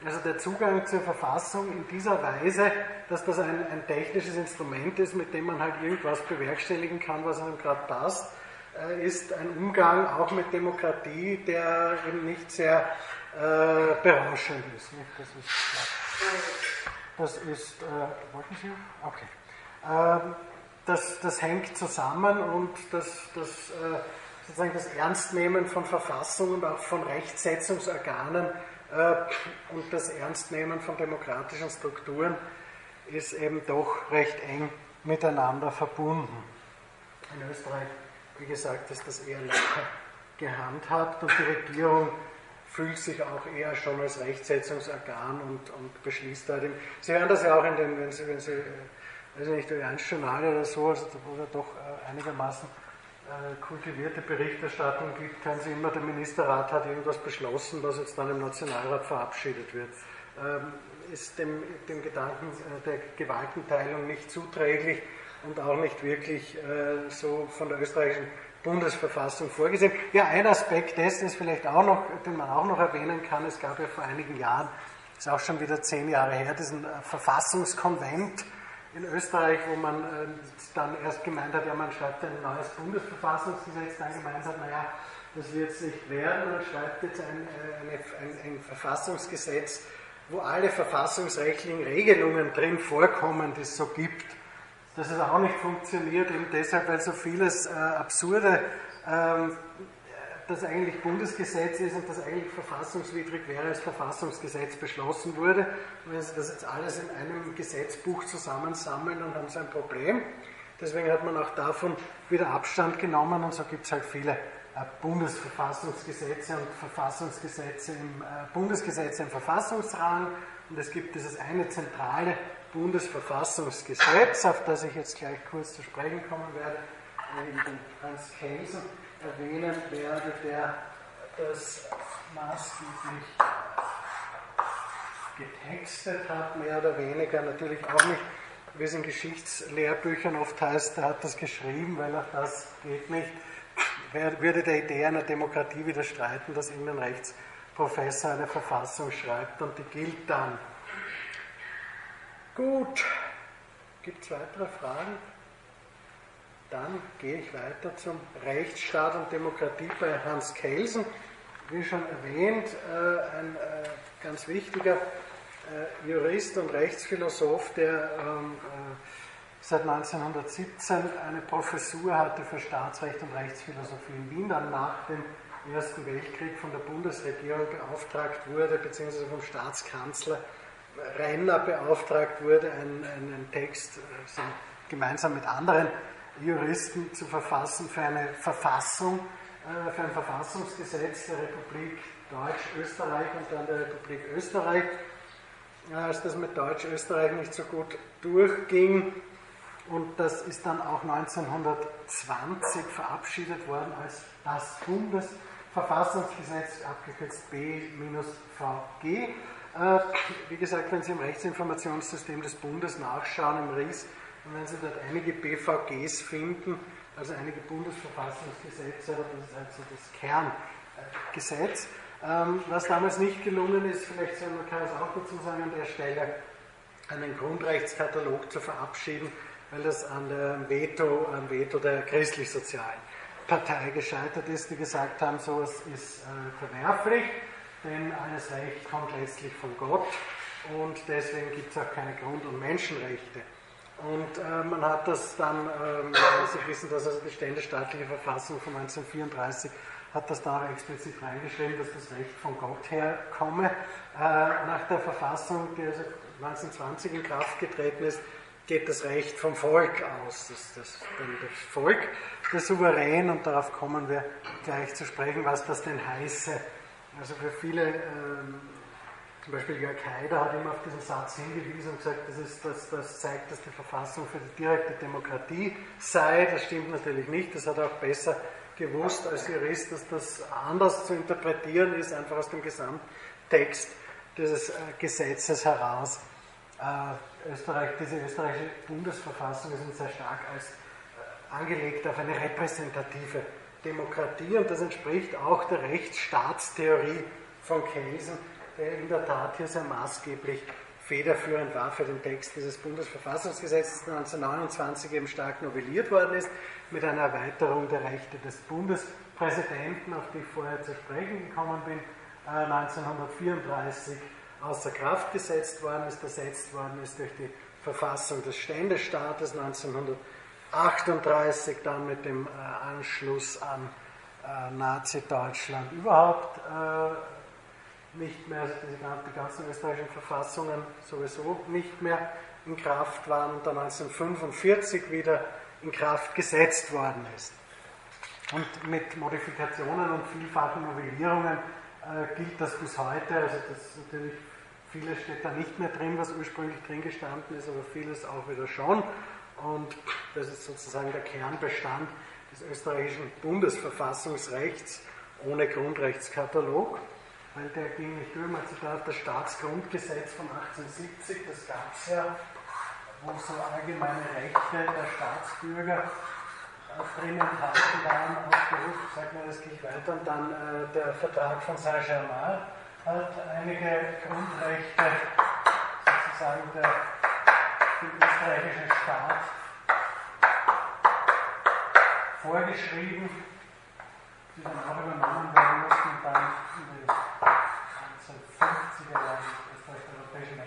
Also der Zugang zur Verfassung in dieser Weise, dass das ein, ein technisches Instrument ist, mit dem man halt irgendwas bewerkstelligen kann, was einem gerade passt, äh, ist ein Umgang auch mit Demokratie, der eben nicht sehr äh, berauschend ist. Das ist, das ist äh, wollten Sie? Okay. Ähm, das, das hängt zusammen und das, das, äh, sozusagen das Ernstnehmen von Verfassung und auch von Rechtsetzungsorganen äh, und das Ernstnehmen von demokratischen Strukturen ist eben doch recht eng miteinander verbunden. In Österreich wie gesagt, ist das eher locker gehandhabt und die Regierung fühlt sich auch eher schon als Rechtsetzungsorgan und, und beschließt da. Sie hören das ja auch in den, wenn Sie, wenn Sie äh, weiß nicht, durch Journal oder so, also wo es doch äh, einigermaßen äh, kultivierte Berichterstattung gibt, hören Sie immer, der Ministerrat hat irgendwas beschlossen, was jetzt dann im Nationalrat verabschiedet wird. Ähm, ist dem, dem Gedanken der Gewaltenteilung nicht zuträglich und auch nicht wirklich äh, so von der österreichischen Bundesverfassung vorgesehen. Ja, ein Aspekt dessen ist vielleicht auch noch, den man auch noch erwähnen kann, es gab ja vor einigen Jahren, ist auch schon wieder zehn Jahre her, diesen äh, Verfassungskonvent in Österreich, wo man äh, dann erst gemeint hat, ja, man schreibt ein neues Bundesverfassungsgesetz, dann gemeint hat, naja, das wird es nicht werden, man schreibt jetzt ein, äh, ein, ein Verfassungsgesetz, wo alle verfassungsrechtlichen Regelungen drin vorkommen, die es so gibt. Dass es auch nicht funktioniert, eben deshalb, weil so vieles äh, Absurde, ähm, das eigentlich Bundesgesetz ist und das eigentlich verfassungswidrig wäre, als Verfassungsgesetz beschlossen wurde. Und wenn Sie das jetzt alles in einem Gesetzbuch zusammensammeln, dann haben Sie ein Problem. Deswegen hat man auch davon wieder Abstand genommen und so gibt es halt viele äh, Bundesverfassungsgesetze und Verfassungsgesetze im äh, Bundesgesetze im Verfassungsrang und es gibt dieses eine zentrale Bundesverfassungsgesetz, auf das ich jetzt gleich kurz zu sprechen kommen werde, in den Hans Kelsen erwähnen werde, der das maßgeblich getextet hat, mehr oder weniger, natürlich auch nicht, wie es in Geschichtslehrbüchern oft heißt, der hat das geschrieben, weil auch das geht nicht, Wer würde der Idee einer Demokratie widerstreiten, dass Innenrechts Professor eine Verfassung schreibt und die gilt dann. Gut, gibt es weitere Fragen? Dann gehe ich weiter zum Rechtsstaat und Demokratie bei Hans Kelsen. Wie schon erwähnt, äh, ein äh, ganz wichtiger äh, Jurist und Rechtsphilosoph, der ähm, seit 1917 eine Professur hatte für Staatsrecht und Rechtsphilosophie in Wien, dann nach dem Ersten Weltkrieg von der Bundesregierung beauftragt wurde, beziehungsweise vom Staatskanzler Renner beauftragt wurde, einen, einen Text also gemeinsam mit anderen Juristen zu verfassen für eine Verfassung, äh, für ein Verfassungsgesetz der Republik Deutsch-Österreich und dann der Republik Österreich. Als das mit Deutsch-Österreich nicht so gut durchging, und das ist dann auch 1920 verabschiedet worden als das Bundesverfassungsgesetz, abgekürzt B-VG. Äh, wie gesagt, wenn Sie im Rechtsinformationssystem des Bundes nachschauen, im RIS, dann werden Sie dort einige BVGs finden, also einige Bundesverfassungsgesetze, aber das ist halt so das Kerngesetz. Ähm, was damals nicht gelungen ist, vielleicht man kann es auch dazu sagen an der Stelle, einen Grundrechtskatalog zu verabschieden, weil das an der Veto, am Veto der christlich-sozialen Partei gescheitert ist, die gesagt haben, sowas ist äh, verwerflich denn alles Recht kommt letztlich von Gott und deswegen gibt es auch keine Grund- und Menschenrechte. Und äh, man hat das dann, äh, Sie wissen, dass also die ständestaatliche Verfassung von 1934 hat das da auch explizit reingeschrieben, dass das Recht von Gott herkomme. Äh, nach der Verfassung, die also 1920 in Kraft getreten ist, geht das Recht vom Volk aus. Das, das, das Volk, der Souverän, und darauf kommen wir gleich zu sprechen, was das denn heiße also für viele, ähm, zum Beispiel Jörg Haider hat immer auf diesen Satz hingewiesen und gesagt, das, ist, das, das zeigt, dass die Verfassung für die direkte Demokratie sei. Das stimmt natürlich nicht. Das hat er auch besser gewusst als Jurist, dass das anders zu interpretieren ist, einfach aus dem Gesamttext dieses äh, Gesetzes heraus. Äh, Österreich, diese österreichische Bundesverfassung ist sehr stark als äh, angelegt auf eine repräsentative Demokratie und das entspricht auch der Rechtsstaatstheorie von Kelsen, der in der Tat hier sehr maßgeblich federführend war für den Text dieses Bundesverfassungsgesetzes, das 1929 eben stark novelliert worden ist, mit einer Erweiterung der Rechte des Bundespräsidenten, auf die ich vorher zu sprechen gekommen bin, 1934 äh, außer Kraft gesetzt worden ist, ersetzt worden ist durch die Verfassung des Ständestaates 1934. 38 dann mit dem äh, Anschluss an äh, Nazi-Deutschland überhaupt äh, nicht mehr, also die ganzen österreichischen Verfassungen sowieso nicht mehr in Kraft waren und dann 1945 wieder in Kraft gesetzt worden ist. Und mit Modifikationen und vielfachen Novellierungen äh, gilt das bis heute. Also das natürlich vieles steht da nicht mehr drin, was ursprünglich drin gestanden ist, aber vieles auch wieder schon. Und das ist sozusagen der Kernbestand des österreichischen Bundesverfassungsrechts ohne Grundrechtskatalog, weil der ging nicht durch. Man hat das Staatsgrundgesetz von 1870, das gab es ja, wo so allgemeine Rechte der Staatsbürger drin enthalten waren, aufgerufen, sagt man das gleich weiter, und dann äh, der Vertrag von Saint-Germain hat einige Grundrechte sozusagen der dem österreichischen Staat vorgeschrieben, die dann auch übernommen werden mussten dann in den 1950er Jahren ist der Europäischen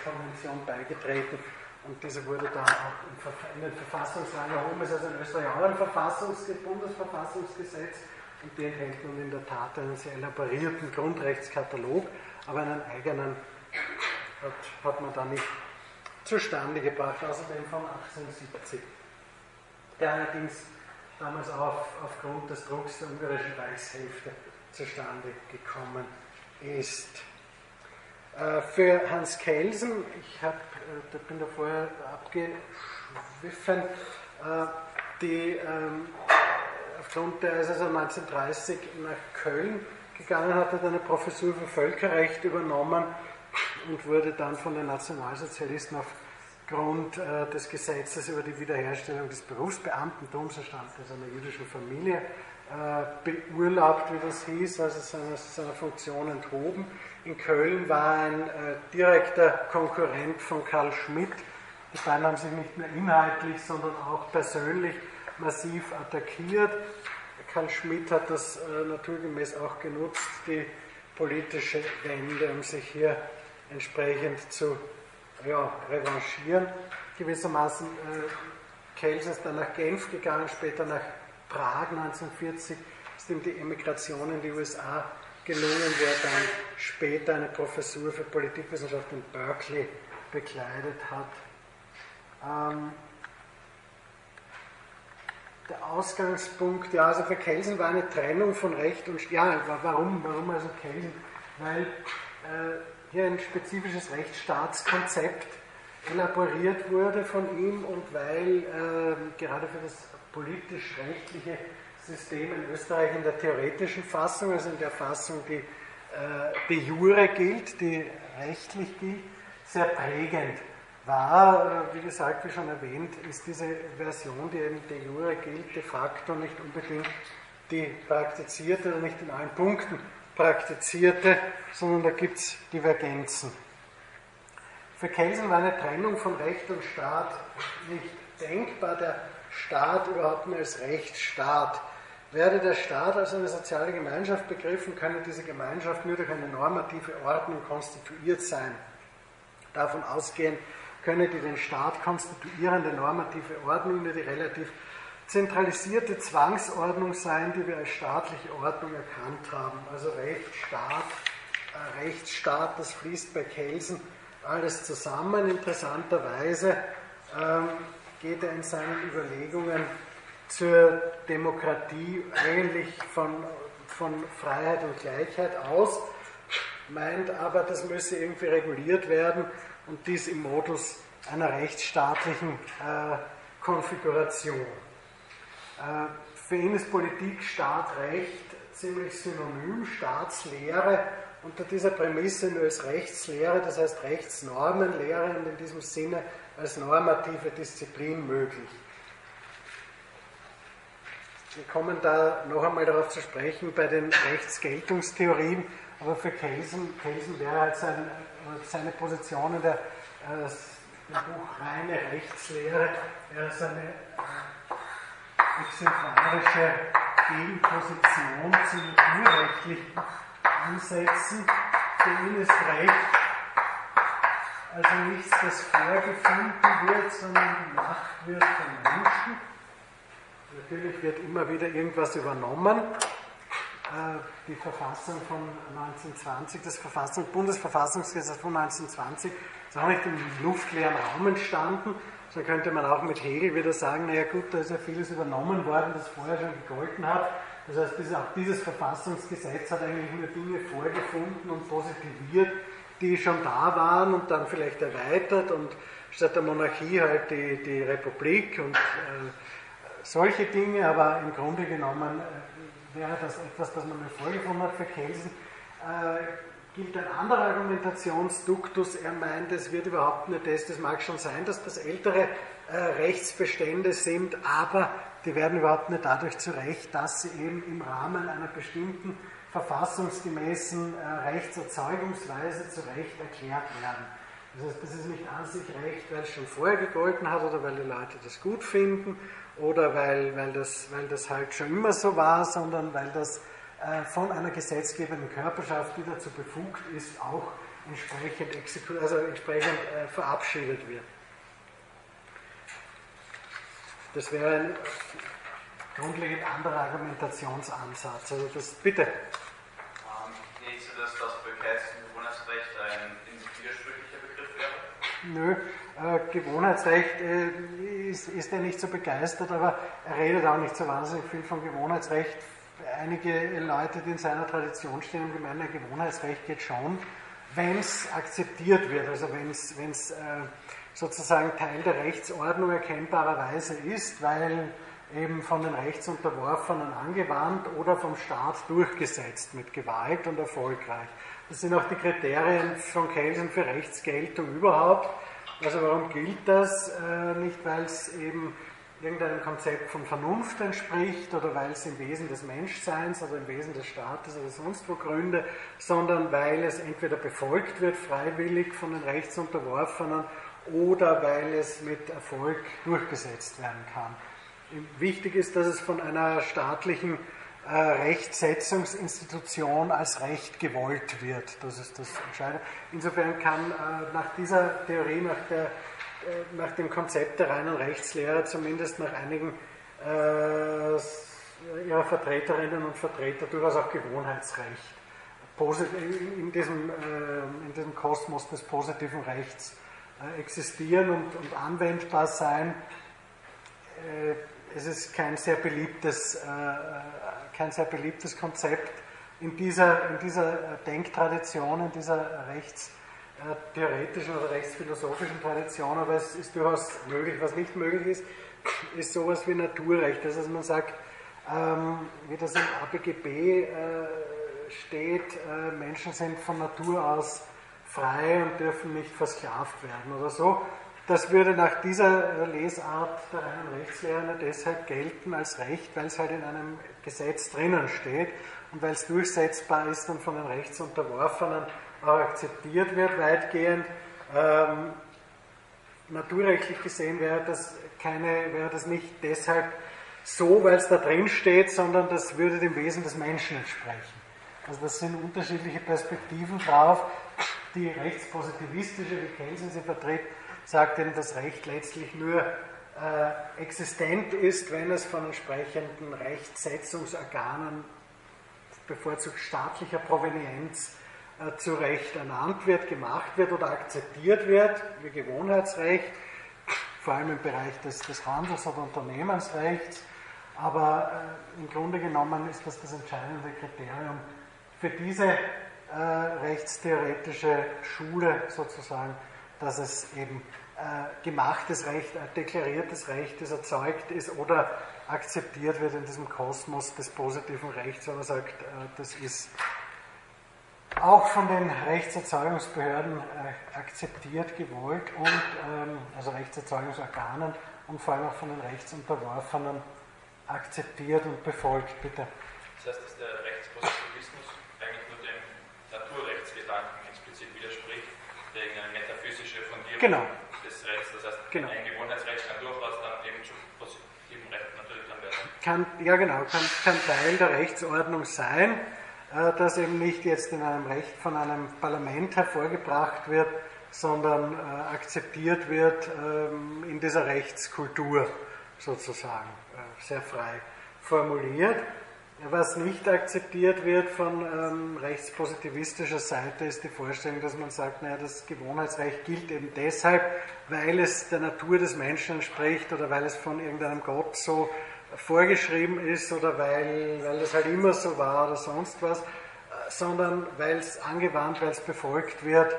Menschenrechtskonvention beigetreten und diese wurde dann auch in den Verfassungsrang erhoben. Es ist also in Österreich auch ein Verfassungs Bundesverfassungsgesetz und die enthält nun in der Tat einen sehr elaborierten Grundrechtskatalog, aber einen eigenen hat, hat man da nicht zustande gebracht, außerdem von 1870, der allerdings damals auch aufgrund des Drucks der ungarischen Reichshälfte zustande gekommen ist. Äh, für Hans Kelsen, ich hab, äh, da bin da vorher abgeschwiffen, äh, die ähm, aufgrund der, also 1930 nach Köln gegangen, hat er eine Professur für Völkerrecht übernommen und wurde dann von den Nationalsozialisten aufgrund des Gesetzes über die Wiederherstellung des Berufsbeamtentums, er stammt aus einer jüdischen Familie, beurlaubt, wie das hieß, also seiner, seiner Funktion enthoben. In Köln war ein äh, direkter Konkurrent von Karl Schmidt. Die beiden haben sich nicht nur inhaltlich, sondern auch persönlich massiv attackiert. Karl Schmidt hat das äh, naturgemäß auch genutzt, die politische Wende, um sich hier entsprechend zu ja, revanchieren. Gewissermaßen äh, Kels ist dann nach Genf gegangen, später nach Prag 1940, ist ihm die Emigration in die USA gelungen, wo er dann später eine Professur für Politikwissenschaft in Berkeley bekleidet hat. Ähm, der Ausgangspunkt, ja, also für Kelsen war eine Trennung von Recht und ja, warum, warum also Kelsen? Weil äh, hier ein spezifisches Rechtsstaatskonzept elaboriert wurde von ihm und weil äh, gerade für das politisch-rechtliche System in Österreich in der theoretischen Fassung, also in der Fassung, die äh, de jure gilt, die rechtlich gilt, sehr prägend war. Äh, wie gesagt, wie schon erwähnt, ist diese Version, die eben de jure gilt, de facto nicht unbedingt die praktizierte oder nicht in allen Punkten praktizierte, sondern da gibt es Divergenzen. Für Kelsen war eine Trennung von Recht und Staat nicht denkbar. Der Staat überhaupt nur als Rechtsstaat. Werde der Staat als eine soziale Gemeinschaft begriffen, könne diese Gemeinschaft nur durch eine normative Ordnung konstituiert sein. Davon ausgehen könne die den Staat konstituierende normative Ordnung nur die relativ zentralisierte Zwangsordnung sein, die wir als staatliche Ordnung erkannt haben. Also Rechtsstaat, äh, Rechtsstaat, das fließt bei Kelsen alles zusammen. Interessanterweise ähm, geht er in seinen Überlegungen zur Demokratie eigentlich von, von Freiheit und Gleichheit aus, meint aber, das müsse irgendwie reguliert werden und dies im Modus einer rechtsstaatlichen äh, Konfiguration. Äh, für ihn ist Politik, Staat, Recht ziemlich synonym, Staatslehre unter dieser Prämisse nur als Rechtslehre, das heißt Rechtsnormenlehre und in diesem Sinne als normative Disziplin möglich. Wir kommen da noch einmal darauf zu sprechen bei den Rechtsgeltungstheorien, aber für Kelsen, Kelsen wäre halt sein, seine Position in der, äh, im Buch Reine Rechtslehre wäre seine exemplarische Gegenposition zu naturrechtlichen Ansätzen. Für ihn ist Recht also nichts, das vorgefunden wird, sondern gemacht wird von Menschen. Natürlich wird immer wieder irgendwas übernommen. Äh, die Verfassung von 1920, das Verfassung, Bundesverfassungsgesetz von 1920, ist auch nicht im luftleeren Raum entstanden. So könnte man auch mit Hegel wieder sagen, naja gut, da ist ja vieles übernommen worden, das vorher schon gegolten hat. Das heißt, auch dieses Verfassungsgesetz hat eigentlich nur Dinge vorgefunden und positiviert, die schon da waren und dann vielleicht erweitert und statt der Monarchie halt die, die Republik und äh, solche Dinge, aber im Grunde genommen äh, wäre das etwas, das man mir vorgefunden hat für Kelsen. Äh, gilt ein anderer Argumentationsduktus. Er meint, es wird überhaupt nur das, das mag schon sein, dass das ältere äh, Rechtsbestände sind, aber die werden überhaupt nicht dadurch zurecht, dass sie eben im Rahmen einer bestimmten verfassungsgemäßen äh, Rechtserzeugungsweise zu Recht erklärt werden. Das heißt, das ist nicht an sich Recht, weil es schon vorher gegolten hat oder weil die Leute das gut finden oder weil, weil, das, weil das halt schon immer so war, sondern weil das äh, von einer gesetzgebenden Körperschaft, die dazu befugt ist, auch entsprechend, also entsprechend äh, verabschiedet wird. Das wäre ein grundlegend anderer Argumentationsansatz. Also das, bitte. Ähm, Denkst du, dass das Gewohnheitsrecht ein widersprüchlicher Begriff wäre? Nö, äh, Gewohnheitsrecht äh, ist, ist er nicht so begeistert, aber er redet auch nicht so wahnsinnig viel von Gewohnheitsrecht. Einige Leute, die in seiner Tradition stehen, haben gemeint, ein Gewohnheitsrecht geht schon, wenn es akzeptiert wird, also wenn es äh, sozusagen Teil der Rechtsordnung erkennbarerweise ist, weil eben von den Rechtsunterworfenen angewandt oder vom Staat durchgesetzt mit Gewalt und erfolgreich. Das sind auch die Kriterien von Kelsen für Rechtsgeltung überhaupt. Also warum gilt das? Äh, nicht, weil es eben irgendeinem Konzept von Vernunft entspricht oder weil es im Wesen des Menschseins oder im Wesen des Staates oder sonst wo gründe, sondern weil es entweder befolgt wird, freiwillig von den Rechtsunterworfenen oder weil es mit Erfolg durchgesetzt werden kann. Wichtig ist, dass es von einer staatlichen äh, Rechtsetzungsinstitution als Recht gewollt wird. Das ist das Entscheidende. Insofern kann äh, nach dieser Theorie, nach der nach dem Konzept der reinen Rechtslehre, zumindest nach einigen äh, ihrer Vertreterinnen und Vertreter, durchaus auch Gewohnheitsrecht in diesem, äh, in diesem Kosmos des positiven Rechts äh, existieren und, und, anwendbar sein. Äh, es ist kein sehr beliebtes, äh, kein sehr beliebtes Konzept in dieser, in dieser Denktradition, in dieser Rechts- äh, theoretischen oder rechtsphilosophischen Tradition, aber es ist durchaus möglich. Was nicht möglich ist, ist sowas wie Naturrecht. Das heißt, man sagt, ähm, wie das im ABGB äh, steht, äh, Menschen sind von Natur aus frei und dürfen nicht versklavt werden oder so. Das würde nach dieser äh, Lesart der reinen Rechtslehre deshalb gelten als Recht, weil es halt in einem Gesetz drinnen steht und weil es durchsetzbar ist und von den Rechtsunterworfenen auch akzeptiert wird, weitgehend. Ähm, naturrechtlich gesehen wäre das, keine, wäre das nicht deshalb so, weil es da drin steht, sondern das würde dem Wesen des Menschen entsprechen. Also das sind unterschiedliche Perspektiven drauf. Die rechtspositivistische, wie Kelsen sie vertritt, sagt eben, dass Recht letztlich nur äh, existent ist, wenn es von entsprechenden Rechtsetzungsorganen, bevorzugt staatlicher Provenienz, äh, zu Recht ernannt wird, gemacht wird oder akzeptiert wird, wie Gewohnheitsrecht, vor allem im Bereich des, des Handels- oder Unternehmensrechts. Aber äh, im Grunde genommen ist das das entscheidende Kriterium für diese äh, rechtstheoretische Schule sozusagen, dass es eben äh, gemachtes Recht, äh, deklariertes Recht, das erzeugt ist oder akzeptiert wird in diesem Kosmos des positiven Rechts, wenn man sagt, äh, das ist auch von den Rechtserzeugungsbehörden äh, akzeptiert, gewollt und ähm, also Rechtserzeugungsorganen und vor allem auch von den Rechtsunterworfenen akzeptiert und befolgt. Bitte. Das heißt, dass der Rechtspositivismus eigentlich nur dem Naturrechtsgedanken explizit widerspricht, der irgendeine metaphysische Fundierung genau. des Rechts. Das heißt, genau. ein Gewohnheitsrecht kann durchaus dann eben zu positivem Recht natürlich dann werden. Kann, ja genau, kann, kann Teil der Rechtsordnung sein das eben nicht jetzt in einem Recht von einem Parlament hervorgebracht wird, sondern äh, akzeptiert wird ähm, in dieser Rechtskultur sozusagen, äh, sehr frei formuliert. Was nicht akzeptiert wird von ähm, rechtspositivistischer Seite ist die Vorstellung, dass man sagt, naja, das Gewohnheitsrecht gilt eben deshalb, weil es der Natur des Menschen entspricht oder weil es von irgendeinem Gott so vorgeschrieben ist oder weil, weil das halt immer so war oder sonst was, sondern weil es angewandt, weil es befolgt wird,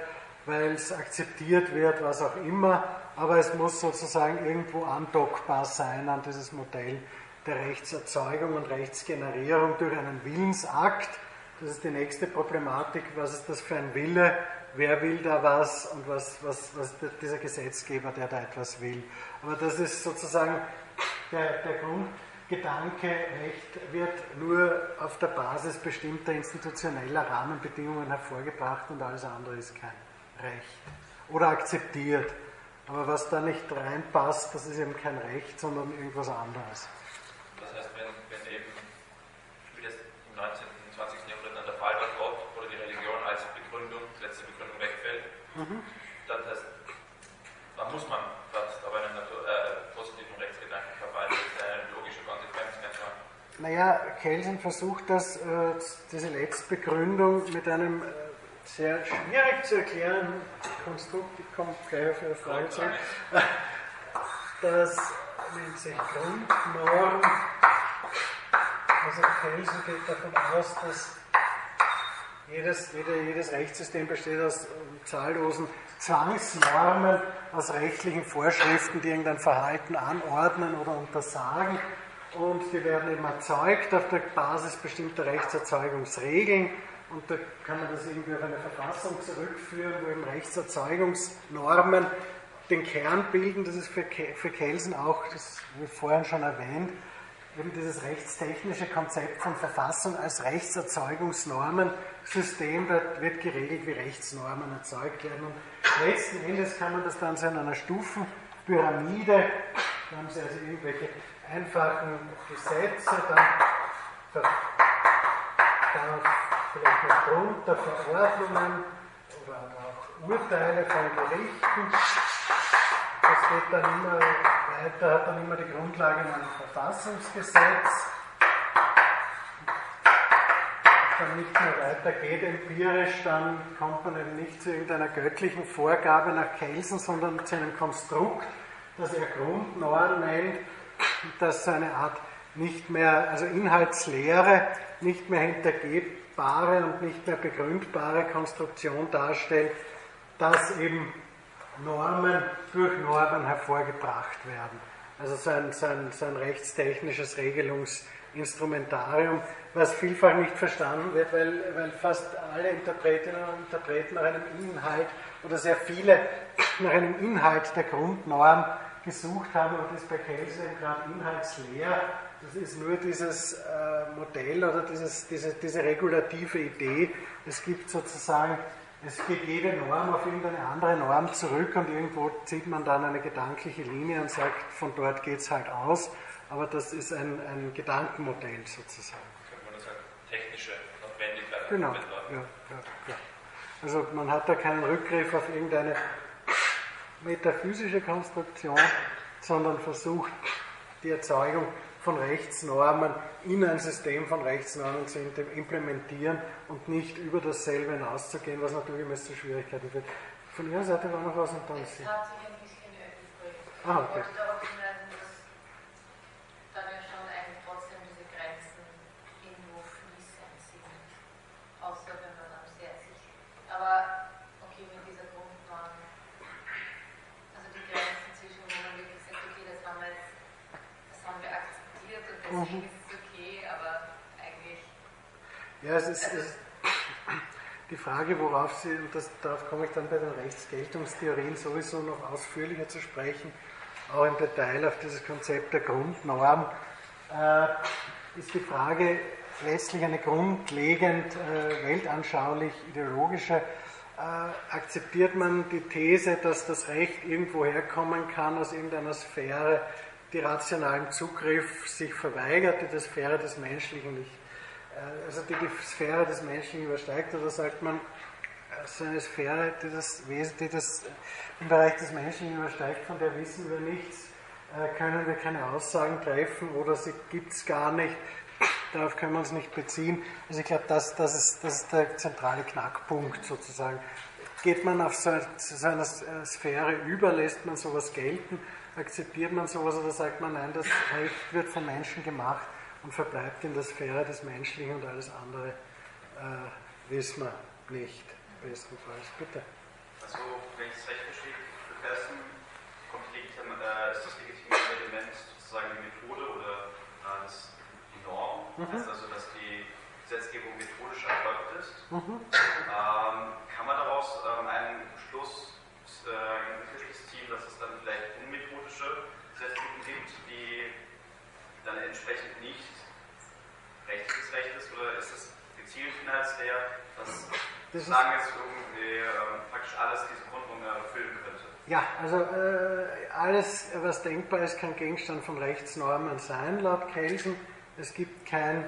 weil es akzeptiert wird, was auch immer, aber es muss sozusagen irgendwo andockbar sein an dieses Modell der Rechtserzeugung und Rechtsgenerierung durch einen Willensakt. Das ist die nächste Problematik. Was ist das für ein Wille? Wer will da was und was, was, was dieser Gesetzgeber, der da etwas will? Aber das ist sozusagen der, der Grundgedanke, Recht wird nur auf der Basis bestimmter institutioneller Rahmenbedingungen hervorgebracht und alles andere ist kein Recht oder akzeptiert. Aber was da nicht reinpasst, das ist eben kein Recht, sondern irgendwas anderes. Das heißt, wenn, wenn eben, wie das im 19. und 20. Jahrhundert dann der Fall war, Gott oder die Religion als Begründung, letzte Begründung wegfällt, mhm. dann heißt, dann muss man fast auf einen Natur, äh, positiven Rechtsgedanken verweisen. Das ist eine logische Konsequenz, ganz klar. Naja, Kelsen versucht das, äh, diese letzte Begründung mit einem äh, sehr schwierig zu erklären Konstrukt, ich komme gleich auf Ihre Frage zurück, [LAUGHS] das nennt sich Grundnorm. Also Kelsen geht davon aus, dass jedes, jede, jedes Rechtssystem besteht aus zahllosen Zwangsnormen, aus rechtlichen Vorschriften, die irgendein Verhalten anordnen oder untersagen. Und die werden eben erzeugt auf der Basis bestimmter Rechtserzeugungsregeln. Und da kann man das irgendwie auf eine Verfassung zurückführen, wo eben Rechtserzeugungsnormen den Kern bilden. Das ist für, für Kelsen auch, das wird vorhin schon erwähnt, eben dieses rechtstechnische Konzept von Verfassung als Rechtserzeugungsnormensystem, da wird geregelt, wie Rechtsnormen erzeugt werden. Und letzten Endes kann man das dann so in einer Stufenpyramide, da haben Sie also irgendwelche einfachen Gesetze, dann, vielleicht noch drunter Verordnungen oder auch Urteile von Gerichten. Das geht dann immer weiter, hat dann immer die Grundlage in einem Verfassungsgesetz. dann nicht mehr weitergeht empirisch, dann kommt man eben nicht zu irgendeiner göttlichen Vorgabe nach Kelsen, sondern zu einem Konstrukt, das er Grundnorm nennt, das so eine Art nicht mehr, also inhaltsleere, nicht mehr hintergebbare und nicht mehr begründbare Konstruktion darstellt, dass eben Normen durch Normen hervorgebracht werden. Also so ein, so rechtstechnisches Regelungsinstrumentarium, was vielfach nicht verstanden wird, weil, weil fast alle Interpretinnen und Interpreten nach einem Inhalt oder sehr viele nach einem Inhalt der Grundnorm gesucht haben und das bei Kelsey gerade inhaltsleer. Das ist nur dieses äh, Modell oder dieses, diese, diese regulative Idee. Es gibt sozusagen, es geht jede Norm auf irgendeine andere Norm zurück und irgendwo zieht man dann eine gedankliche Linie und sagt, von dort geht es halt aus. Aber das ist ein, ein Gedankenmodell sozusagen. Könnte man das sagen, technische Notwendigkeit. Genau. Ja, ja, ja. Also man hat da keinen Rückgriff auf irgendeine metaphysische Konstruktion, sondern versucht die Erzeugung von Rechtsnormen in ein System von Rechtsnormen zu implementieren und nicht über dasselbe hinauszugehen, was natürlich immer zu Schwierigkeiten führt. Von Ihrer Seite war noch was und dann Sie. Ah, okay. Mhm. ist. Ja, es ist, es die Frage, worauf Sie, und das, darauf komme ich dann bei den Rechtsgeltungstheorien sowieso noch ausführlicher zu sprechen, auch im Detail auf dieses Konzept der Grundnorm, äh, ist die Frage letztlich eine grundlegend äh, weltanschaulich ideologische. Äh, akzeptiert man die These, dass das Recht irgendwo herkommen kann aus irgendeiner Sphäre, die rationalen Zugriff sich verweigert, die Sphäre des Menschlichen nicht, äh, also die die Sphäre des Menschlichen übersteigt, oder sagt man, äh, so eine Sphäre, die das Wesen, die das im Bereich des Menschlichen übersteigt, von der wissen wir nichts, äh, können wir keine Aussagen treffen oder sie gibt es gar nicht, darauf können wir uns nicht beziehen. Also ich glaube, das, das, ist, das ist der zentrale Knackpunkt sozusagen. Geht man auf so, so eine Sphäre über, lässt man sowas gelten akzeptiert man sowas oder sagt man, nein, das Recht wird vom Menschen gemacht und verbleibt in der Sphäre des Menschlichen und alles andere äh, wissen wir nicht, bestenfalls. Bitte. Also, wenn ich es recht verstehe, für Person äh, ist das legitime Element sozusagen die Methode oder äh, das, die Norm. Mhm. Das heißt also, dass die Gesetzgebung methodisch erfolgt ist. Mhm. Ähm, kann man daraus ähm, einen Schluss äh, dass es dann vielleicht unmethodische Gesetzgebung gibt, die dann entsprechend nicht rechtliches Recht ist, oder ist es gezielt inhaltsleer, dass das sagen jetzt irgendwie äh, praktisch alles diese Grundnorm erfüllen könnte? Ja, also äh, alles, was denkbar ist, kann Gegenstand von Rechtsnormen sein, laut Kelsen. Es gibt kein,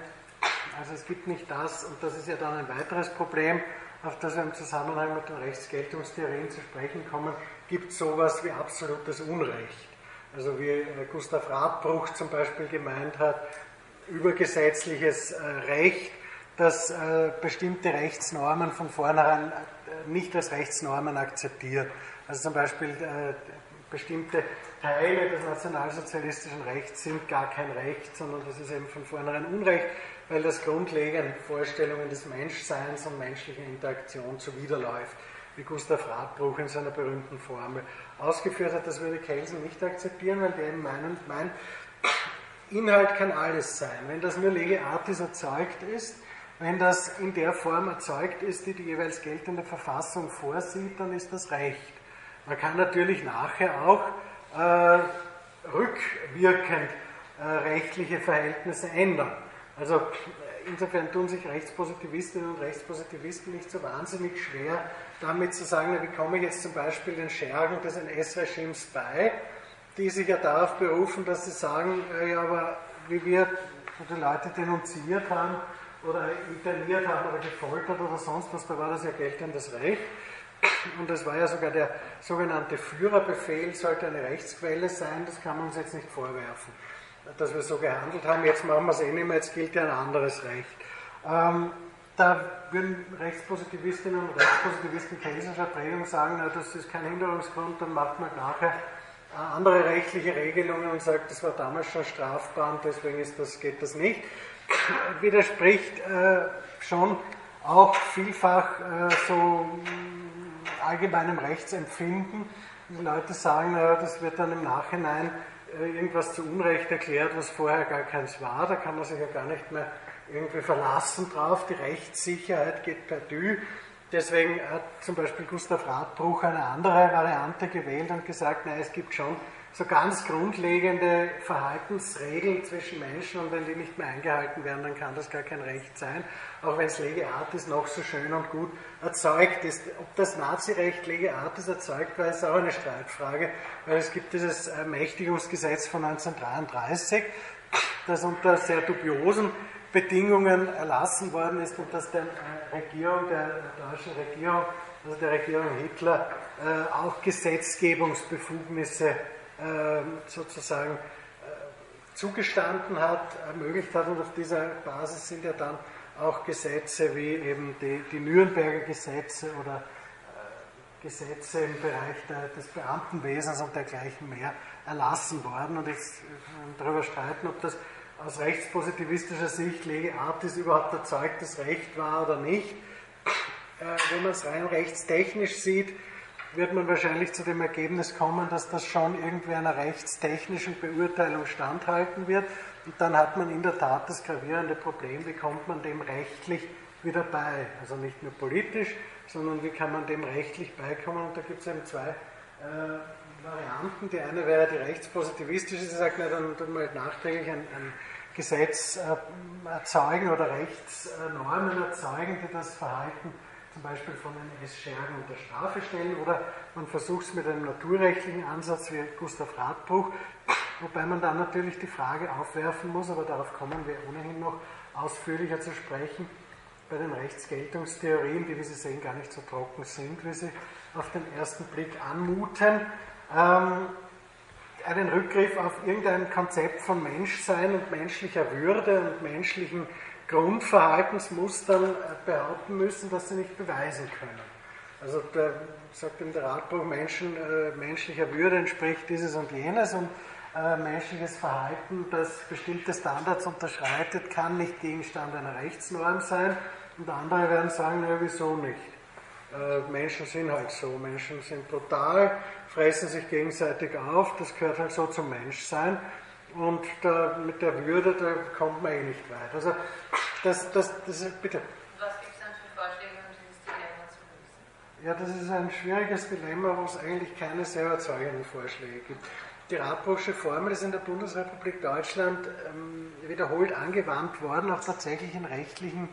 also es gibt nicht das, und das ist ja dann ein weiteres Problem, auf das wir im Zusammenhang mit den Rechtsgeltungstheorien zu sprechen kommen, gibt es sowas wie absolutes Unrecht. Also wie äh, Gustav Radbruch zum Beispiel gemeint hat, übergesetzliches äh, Recht, das äh, bestimmte Rechtsnormen von vornherein nicht als Rechtsnormen akzeptiert. Also zum Beispiel bestimmte Teile des nationalsozialistischen Rechts sind gar kein Recht, sondern das ist eben von vornherein Unrecht, weil das grundlegend Vorstellungen des Menschseins und menschlicher Interaktion zuwiderläuft wie Gustav Radbruch in seiner berühmten Formel ausgeführt hat, das würde Kelsen nicht akzeptieren, weil der eben meint, Inhalt kann alles sein. Wenn das nur lege artis erzeugt ist, wenn das in der Form erzeugt ist, die die jeweils geltende Verfassung vorsieht, dann ist das Recht. Man kann natürlich nachher auch äh, rückwirkend äh, rechtliche Verhältnisse ändern. Also insofern tun sich Rechtspositivistinnen und Rechtspositivisten nicht so wahnsinnig schwer, damit zu sagen, wie komme ich jetzt zum Beispiel den Schergen des NS-Regimes bei, die sich ja darauf berufen, dass sie sagen, ja, aber wie wir die Leute denunziert haben oder interniert haben oder gefoltert oder sonst was, da war das ja geltendes Recht. Und das war ja sogar der sogenannte Führerbefehl, sollte eine Rechtsquelle sein, das kann man uns jetzt nicht vorwerfen, dass wir so gehandelt haben. Jetzt machen wir es eh nicht mehr, jetzt gilt ja ein anderes Recht. Ähm, da würden Rechtspositivistinnen und Rechtspositivisten keltischer Prägung sagen, na, das ist kein Hinderungsgrund, dann macht man nachher andere rechtliche Regelungen und sagt, das war damals schon strafbar und deswegen ist das, geht das nicht. [LAUGHS] Widerspricht äh, schon auch vielfach äh, so allgemeinem Rechtsempfinden. Die Leute sagen, naja, das wird dann im Nachhinein äh, irgendwas zu Unrecht erklärt, was vorher gar keins war. Da kann man sich ja gar nicht mehr irgendwie verlassen drauf. Die Rechtssicherheit geht perdu. Deswegen hat zum Beispiel Gustav Radbruch eine andere Variante gewählt und gesagt, nein, es gibt schon so ganz grundlegende Verhaltensregeln zwischen Menschen und wenn die nicht mehr eingehalten werden, dann kann das gar kein Recht sein, auch wenn es Lege Artis noch so schön und gut erzeugt ist. Ob das Nazirecht Lege Artis erzeugt war, ist auch eine Streitfrage, weil es gibt dieses Ermächtigungsgesetz von 1933, das unter sehr dubiosen Bedingungen erlassen worden ist und das der Regierung, der deutschen Regierung, also der Regierung Hitler, äh, auch Gesetzgebungsbefugnisse sozusagen äh, zugestanden hat, ermöglicht hat und auf dieser Basis sind ja dann auch Gesetze wie eben die, die Nürnberger Gesetze oder äh, Gesetze im Bereich der, des Beamtenwesens und dergleichen mehr erlassen worden. Und jetzt äh, darüber streiten, ob das aus rechtspositivistischer Sicht Lege Artis überhaupt erzeugtes Recht war oder nicht. wenn man es rein rechtstechnisch sieht, wird man wahrscheinlich zu dem Ergebnis kommen, dass das schon irgendwie einer rechtstechnischen Beurteilung standhalten wird. Und dann hat man in der Tat das gravierende Problem, wie kommt man dem rechtlich wieder bei. Also nicht nur politisch, sondern wie kann man dem rechtlich beikommen. Und da gibt es eben zwei äh, Varianten. Die eine wäre die rechtspositivistische, sie sagt, na, dann tun wir halt nachträglich ein, ein Gesetz äh, erzeugen oder Rechtsnormen erzeugen, die das Verhalten zum Beispiel von NS-Schergen unter Strafe stellen oder man versucht es mit einem naturrechtlichen Ansatz wie Gustav Radbruch, wobei man dann natürlich die Frage aufwerfen muss, aber darauf kommen wir ohnehin noch ausführlicher zu sprechen, bei den Rechtsgeltungstheorien, die, wie Sie sehen, gar nicht so trocken sind, wie sie auf den ersten Blick anmuten, ähm, einen Rückgriff auf irgendein Konzept von Menschsein und menschlicher Würde und menschlichen Grundverhaltensmustern äh, behaupten müssen, dass sie nicht beweisen können. Also der, sagt im der Ratbuch, Menschen, äh, menschlicher Würde entspricht dieses und jenes und äh, menschliches Verhalten, das bestimmte Standards unterschreitet, kann nicht Gegenstand einer Rechtsnorm sein. Und andere werden sagen, na wieso nicht? Äh, Menschen sind halt so, Menschen sind brutal, fressen sich gegenseitig auf, das gehört halt so zum Menschsein. Und da, mit der Würde, da kommt man eh nicht weit. Also, das, das, das ist, bitte. Was gibt es dann für Vorschläge, um dieses Dilemma zu lösen? Ja, das ist ein schwieriges Dilemma, wo es eigentlich keine sehr überzeugenden Vorschläge gibt. Die Radbruchsche Formel ist in der Bundesrepublik Deutschland ähm, wiederholt angewandt worden, auch tatsächlich in rechtlichen,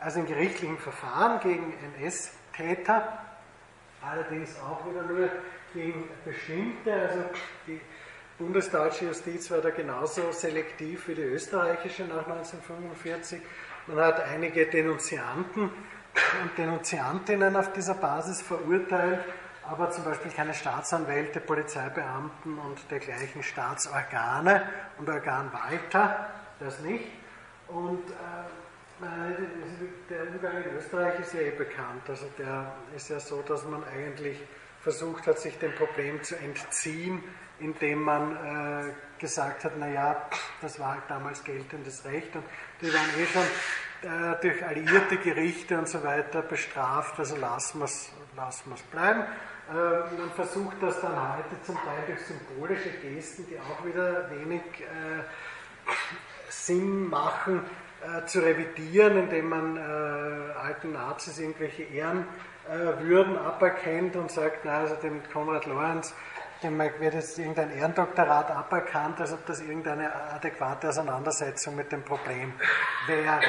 also in gerichtlichen Verfahren gegen NS-Täter, allerdings auch wieder nur gegen bestimmte, also die bundesdeutsche Justiz war da genauso selektiv wie die österreichische nach 1945. Man hat einige Denunzianten und Denunziantinnen auf dieser Basis verurteilt, aber zum Beispiel keine Staatsanwälte, Polizeibeamten und dergleichen Staatsorgane und Organwalter, das nicht. Und äh, der Umgang in Österreich ist ja eh bekannt. Also der ist ja so, dass man eigentlich versucht hat, sich dem Problem zu entziehen, indem man äh, gesagt hat, naja, das war halt damals geltendes Recht und die waren eh schon äh, durch alliierte Gerichte und so weiter bestraft, also lassen wir es lassen bleiben. Äh, man versucht das dann heute zum Teil durch symbolische Gesten, die auch wieder wenig äh, Sinn machen, äh, zu revidieren, indem man äh, alten Nazis irgendwelche Ehrenwürden aberkennt und sagt, na, also dem Konrad Lorenz, dem wird jetzt irgendein Ehrendoktorat aberkannt, als ob das irgendeine adäquate Auseinandersetzung mit dem Problem wäre.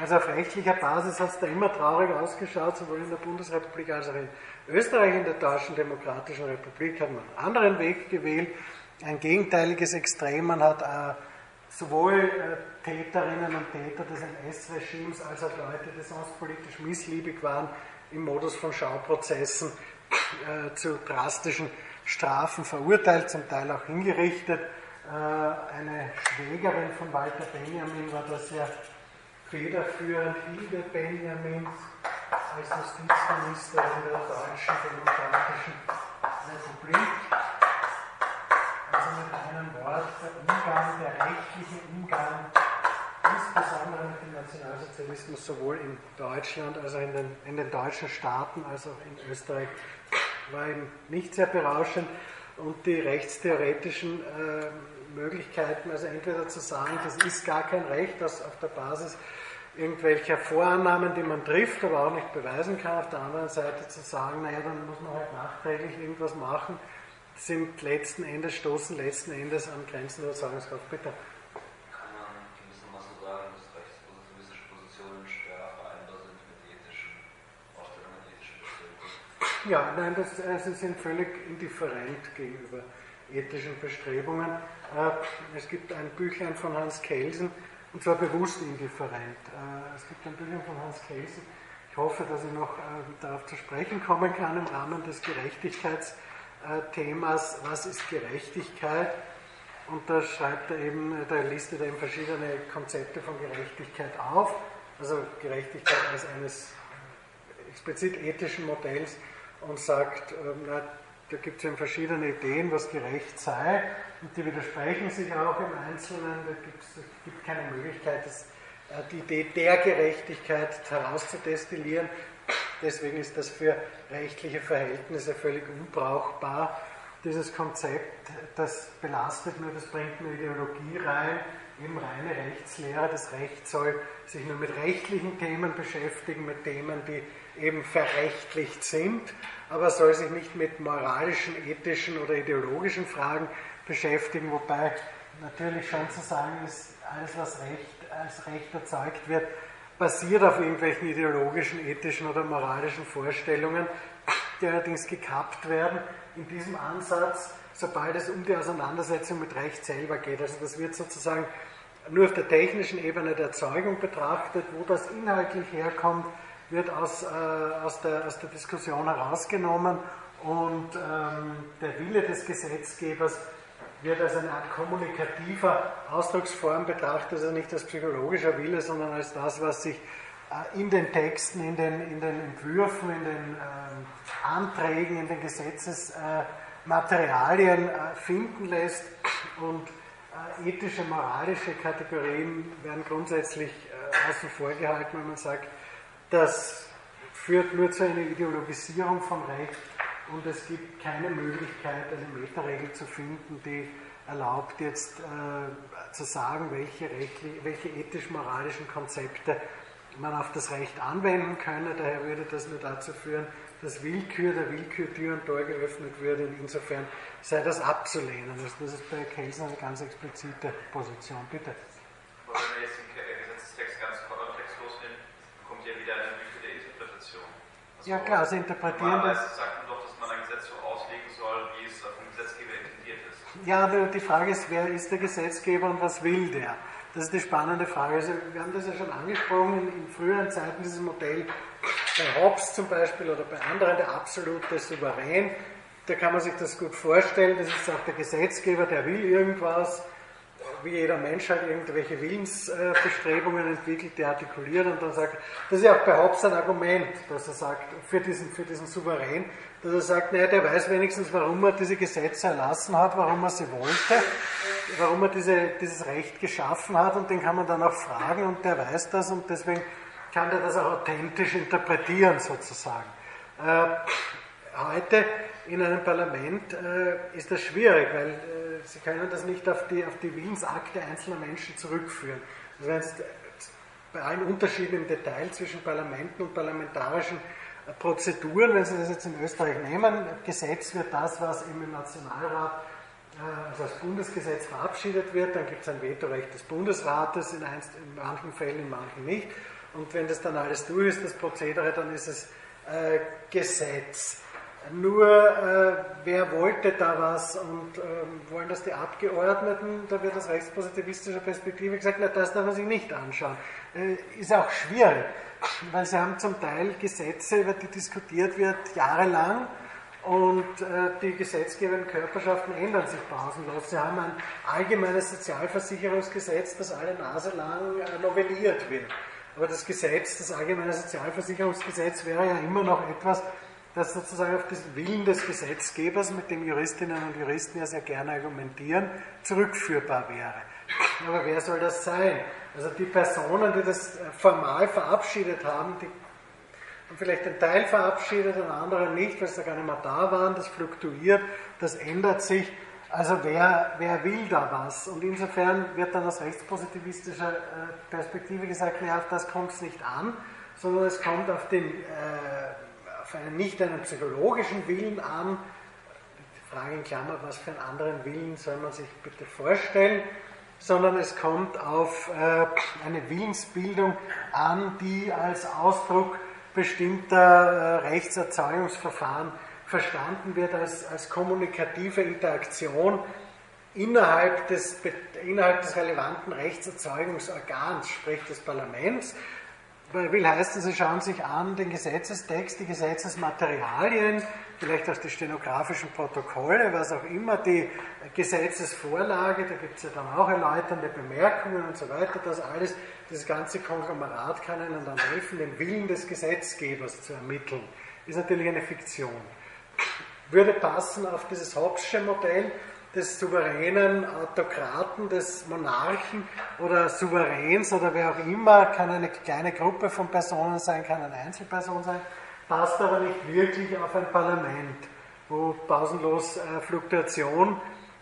Also auf rechtlicher Basis hat es da immer traurig ausgeschaut, sowohl in der Bundesrepublik als auch in Österreich, in der Deutschen Demokratischen Republik hat man einen anderen Weg gewählt, ein gegenteiliges Extrem. Man hat äh, sowohl äh, Täterinnen und Täter des NS-Regimes als auch Leute, die sonst politisch missliebig waren, im Modus von Schauprozessen äh, zu drastischen Strafen verurteilt, zum Teil auch hingerichtet. Äh, eine Schwägerin von Walter Benjamin war da sehr federführend, Hilde Benjamin, als Justizministerin der Deutschen Demokratischen Republik. Also mit einem Wort der Umgang, der rechtliche Umgang, insbesondere mit dem Nationalsozialismus, sowohl in Deutschland als auch in den, in den deutschen Staaten als auch in Österreich, war eben nicht sehr berauschend. Und die rechtstheoretischen äh, Möglichkeiten, also entweder zu sagen, das ist gar kein Recht, das auf der Basis irgendwelcher Vorannahmen, die man trifft, aber auch nicht beweisen kann, auf der anderen Seite zu sagen, naja, dann muss man halt nachträglich irgendwas machen, sind letzten Endes, stoßen letzten Endes an Grenzen der Überzeugungskraft. Bitte. Kann man gewissermaßen sagen, dass rechtspositivistische Positionen schwer vereinbar sind mit ethischen Vorstellungen, ethischen Bestrebungen? Ja, nein, das, äh, sie sind völlig indifferent gegenüber ethischen Bestrebungen. Äh, es gibt ein Büchlein von Hans Kelsen, und zwar bewusst indifferent. Äh, es gibt ein Büchlein von Hans Kelsen, ich hoffe, dass ich noch darauf zu sprechen kommen kann im Rahmen des Gerechtigkeits- Themas, was ist Gerechtigkeit? Und da schreibt er eben, da listet er eben verschiedene Konzepte von Gerechtigkeit auf. Also Gerechtigkeit als eines explizit ethischen Modells und sagt, na, da gibt es eben verschiedene Ideen, was gerecht sei, und die widersprechen sich auch im Einzelnen. Da es gibt keine Möglichkeit, das, die Idee der Gerechtigkeit herauszudestillieren. Deswegen ist das für rechtliche Verhältnisse völlig unbrauchbar. Dieses Konzept, das belastet nur, das bringt nur Ideologie rein, eben reine Rechtslehre. Das Recht soll sich nur mit rechtlichen Themen beschäftigen, mit Themen, die eben verrechtlicht sind, aber soll sich nicht mit moralischen, ethischen oder ideologischen Fragen beschäftigen, wobei natürlich schon zu sagen ist, alles, was Recht als Recht erzeugt wird, basiert auf irgendwelchen ideologischen, ethischen oder moralischen Vorstellungen, die allerdings gekappt werden in diesem Ansatz, sobald es um die Auseinandersetzung mit Recht selber geht. Also das wird sozusagen nur auf der technischen Ebene der Erzeugung betrachtet, wo das inhaltlich herkommt, wird aus, äh, aus, der, aus der Diskussion herausgenommen und ähm, der Wille des Gesetzgebers wird als eine Art kommunikativer Ausdrucksform betrachtet, also nicht als psychologischer Wille, sondern als das, was sich äh, in den Texten, in den, in den Entwürfen, in den ähm, Anträgen, in den Gesetzesmaterialien äh, finden lässt. Und äh, ethische, moralische Kategorien werden grundsätzlich außen vor gehalten, wenn man sagt, das führt nur zu einer Ideologisierung von Recht und es gibt keine Möglichkeit, eine Metaregel zu finden, die erlaubt jetzt äh, zu sagen, welche, welche ethisch-moralischen Konzepte man auf das Recht anwenden könne. Daher würde das nur dazu führen, dass Willkür der Willkür Tür und Tor geöffnet würde. Und insofern sei das abzulehnen. Das ist bei Kelsen eine ganz explizite Position. Bitte. wenn man jetzt den Gesetzestext ganz kontextlos nimmt, kommt ja wieder eine Mythe der Interpretation. Also ja klar, also interpretieren. Normalerweise sagt man doch, dass man ein Gesetz so auslegen soll, wie es vom Gesetzgeber intendiert ist. Ja, die Frage ist, wer ist der Gesetzgeber und was will der? Das ist die spannende Frage. Also wir haben das ja schon angesprochen in, in früheren Zeiten, dieses Modell bei Hobbes zum Beispiel oder bei anderen, der absolute Souverän. Da kann man sich das gut vorstellen. Das ist auch der Gesetzgeber, der will irgendwas, wie jeder Mensch halt irgendwelche Willensbestrebungen entwickelt, die artikuliert und dann sagt, das ist ja auch bei Hobbes ein Argument, dass er sagt, für diesen, für diesen Souverän, dass er sagt, naja, der weiß wenigstens, warum er diese Gesetze erlassen hat, warum er sie wollte, warum er diese, dieses Recht geschaffen hat und den kann man dann auch fragen und der weiß das und deswegen kann der das auch authentisch interpretieren sozusagen. Äh, heute in einem Parlament äh, ist das schwierig, weil äh, Sie können das nicht auf die, auf die Willensakte einzelner Menschen zurückführen. Also wenn bei allen Unterschieden im Detail zwischen Parlamenten und parlamentarischen äh, Prozeduren, wenn Sie das jetzt in Österreich nehmen, Gesetz wird das, was im Nationalrat äh, also als Bundesgesetz verabschiedet wird, dann gibt es ein Vetorecht des Bundesrates, in, einst, in manchen Fällen, in manchen nicht. Und wenn das dann alles durch ist, das Prozedere, dann ist es äh, Gesetz. Nur, äh, wer wollte da was und äh, wollen das die Abgeordneten? Da wird aus rechtspositivistischer Perspektive gesagt, na, das darf man sich nicht anschauen. Äh, ist auch schwierig, weil sie haben zum Teil Gesetze, über die diskutiert wird, jahrelang und äh, die gesetzgebenden Körperschaften ändern sich pausenlos. Sie haben ein allgemeines Sozialversicherungsgesetz, das alle Nase lang äh, novelliert wird. Aber das Gesetz, das allgemeine Sozialversicherungsgesetz wäre ja immer noch etwas, das sozusagen auf den Willen des Gesetzgebers, mit dem Juristinnen und Juristen ja sehr gerne argumentieren, zurückführbar wäre. Aber wer soll das sein? Also die Personen, die das formal verabschiedet haben, die haben vielleicht einen Teil verabschiedet, einen anderen nicht, weil sie gar nicht mehr da waren, das fluktuiert, das ändert sich. Also wer, wer will da was? Und insofern wird dann aus rechtspositivistischer äh, Perspektive gesagt, naja, auf das kommt es nicht an, sondern es kommt auf den äh, auf einen, nicht einen psychologischen Willen an. Die Frage in Klammer, was für einen anderen Willen soll man sich bitte vorstellen, sondern es kommt auf äh, eine Willensbildung an, die als Ausdruck bestimmter äh, Rechtserzeugungsverfahren verstanden wird, als, als kommunikative Interaktion innerhalb des, innerhalb des relevanten Rechtserzeugungsorgans, sprich des Parlaments, will heißen, Sie schauen sich an den Gesetzestext, die Gesetzesmaterialien, vielleicht auch die stenografischen Protokolle, was auch immer, die Gesetzesvorlage, da gibt es ja dann auch erläuternde Bemerkungen und so weiter, das alles, das ganze Konglomerat kann Ihnen dann helfen, den Willen des Gesetzgebers zu ermitteln. Ist natürlich eine Fiktion. Würde passen auf dieses Hobbesche Modell, des souveränen Autokraten, des Monarchen oder Souveräns oder wer auch immer, kann eine kleine Gruppe von Personen sein, kann eine Einzelperson sein, passt aber nicht wirklich auf ein Parlament, wo pausenlos äh, Fluktuation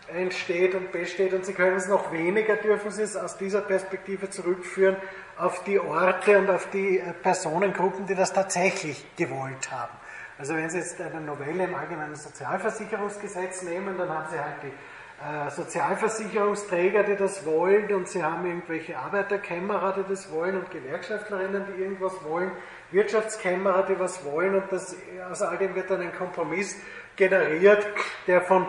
entsteht und besteht und Sie können es noch weniger, dürfen Sie es aus dieser Perspektive zurückführen auf die Orte und auf die äh, Personengruppen, die das tatsächlich gewollt haben. Also wenn Sie jetzt eine Novelle im Allgemeinen Sozialversicherungsgesetz nehmen, dann haben Sie halt die äh, Sozialversicherungsträger, die das wollen, und Sie haben irgendwelche Arbeiterkämmerer, die das wollen, und Gewerkschaftlerinnen, die irgendwas wollen, Wirtschaftskämmerer, die was wollen, und das, aus all dem wird dann ein Kompromiss generiert, der von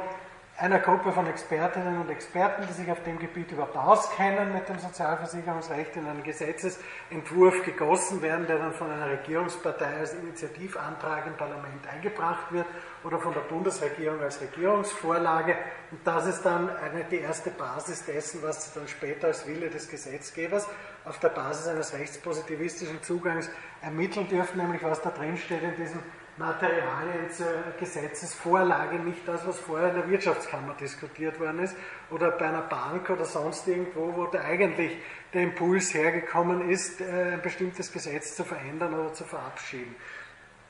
einer Gruppe von Expertinnen und Experten, die sich auf dem Gebiet überhaupt auskennen mit dem Sozialversicherungsrecht, in einen Gesetzesentwurf gegossen werden, der dann von einer Regierungspartei als Initiativantrag im Parlament eingebracht wird oder von der Bundesregierung als Regierungsvorlage. Und das ist dann eine, die erste Basis dessen, was sie dann später als Wille des Gesetzgebers auf der Basis eines rechtspositivistischen Zugangs ermitteln dürfen, nämlich was da drin steht in diesem Materialien zur Gesetzesvorlage, nicht das, was vorher in der Wirtschaftskammer diskutiert worden ist oder bei einer Bank oder sonst irgendwo, wo da eigentlich der Impuls hergekommen ist, äh, ein bestimmtes Gesetz zu verändern oder zu verabschieden.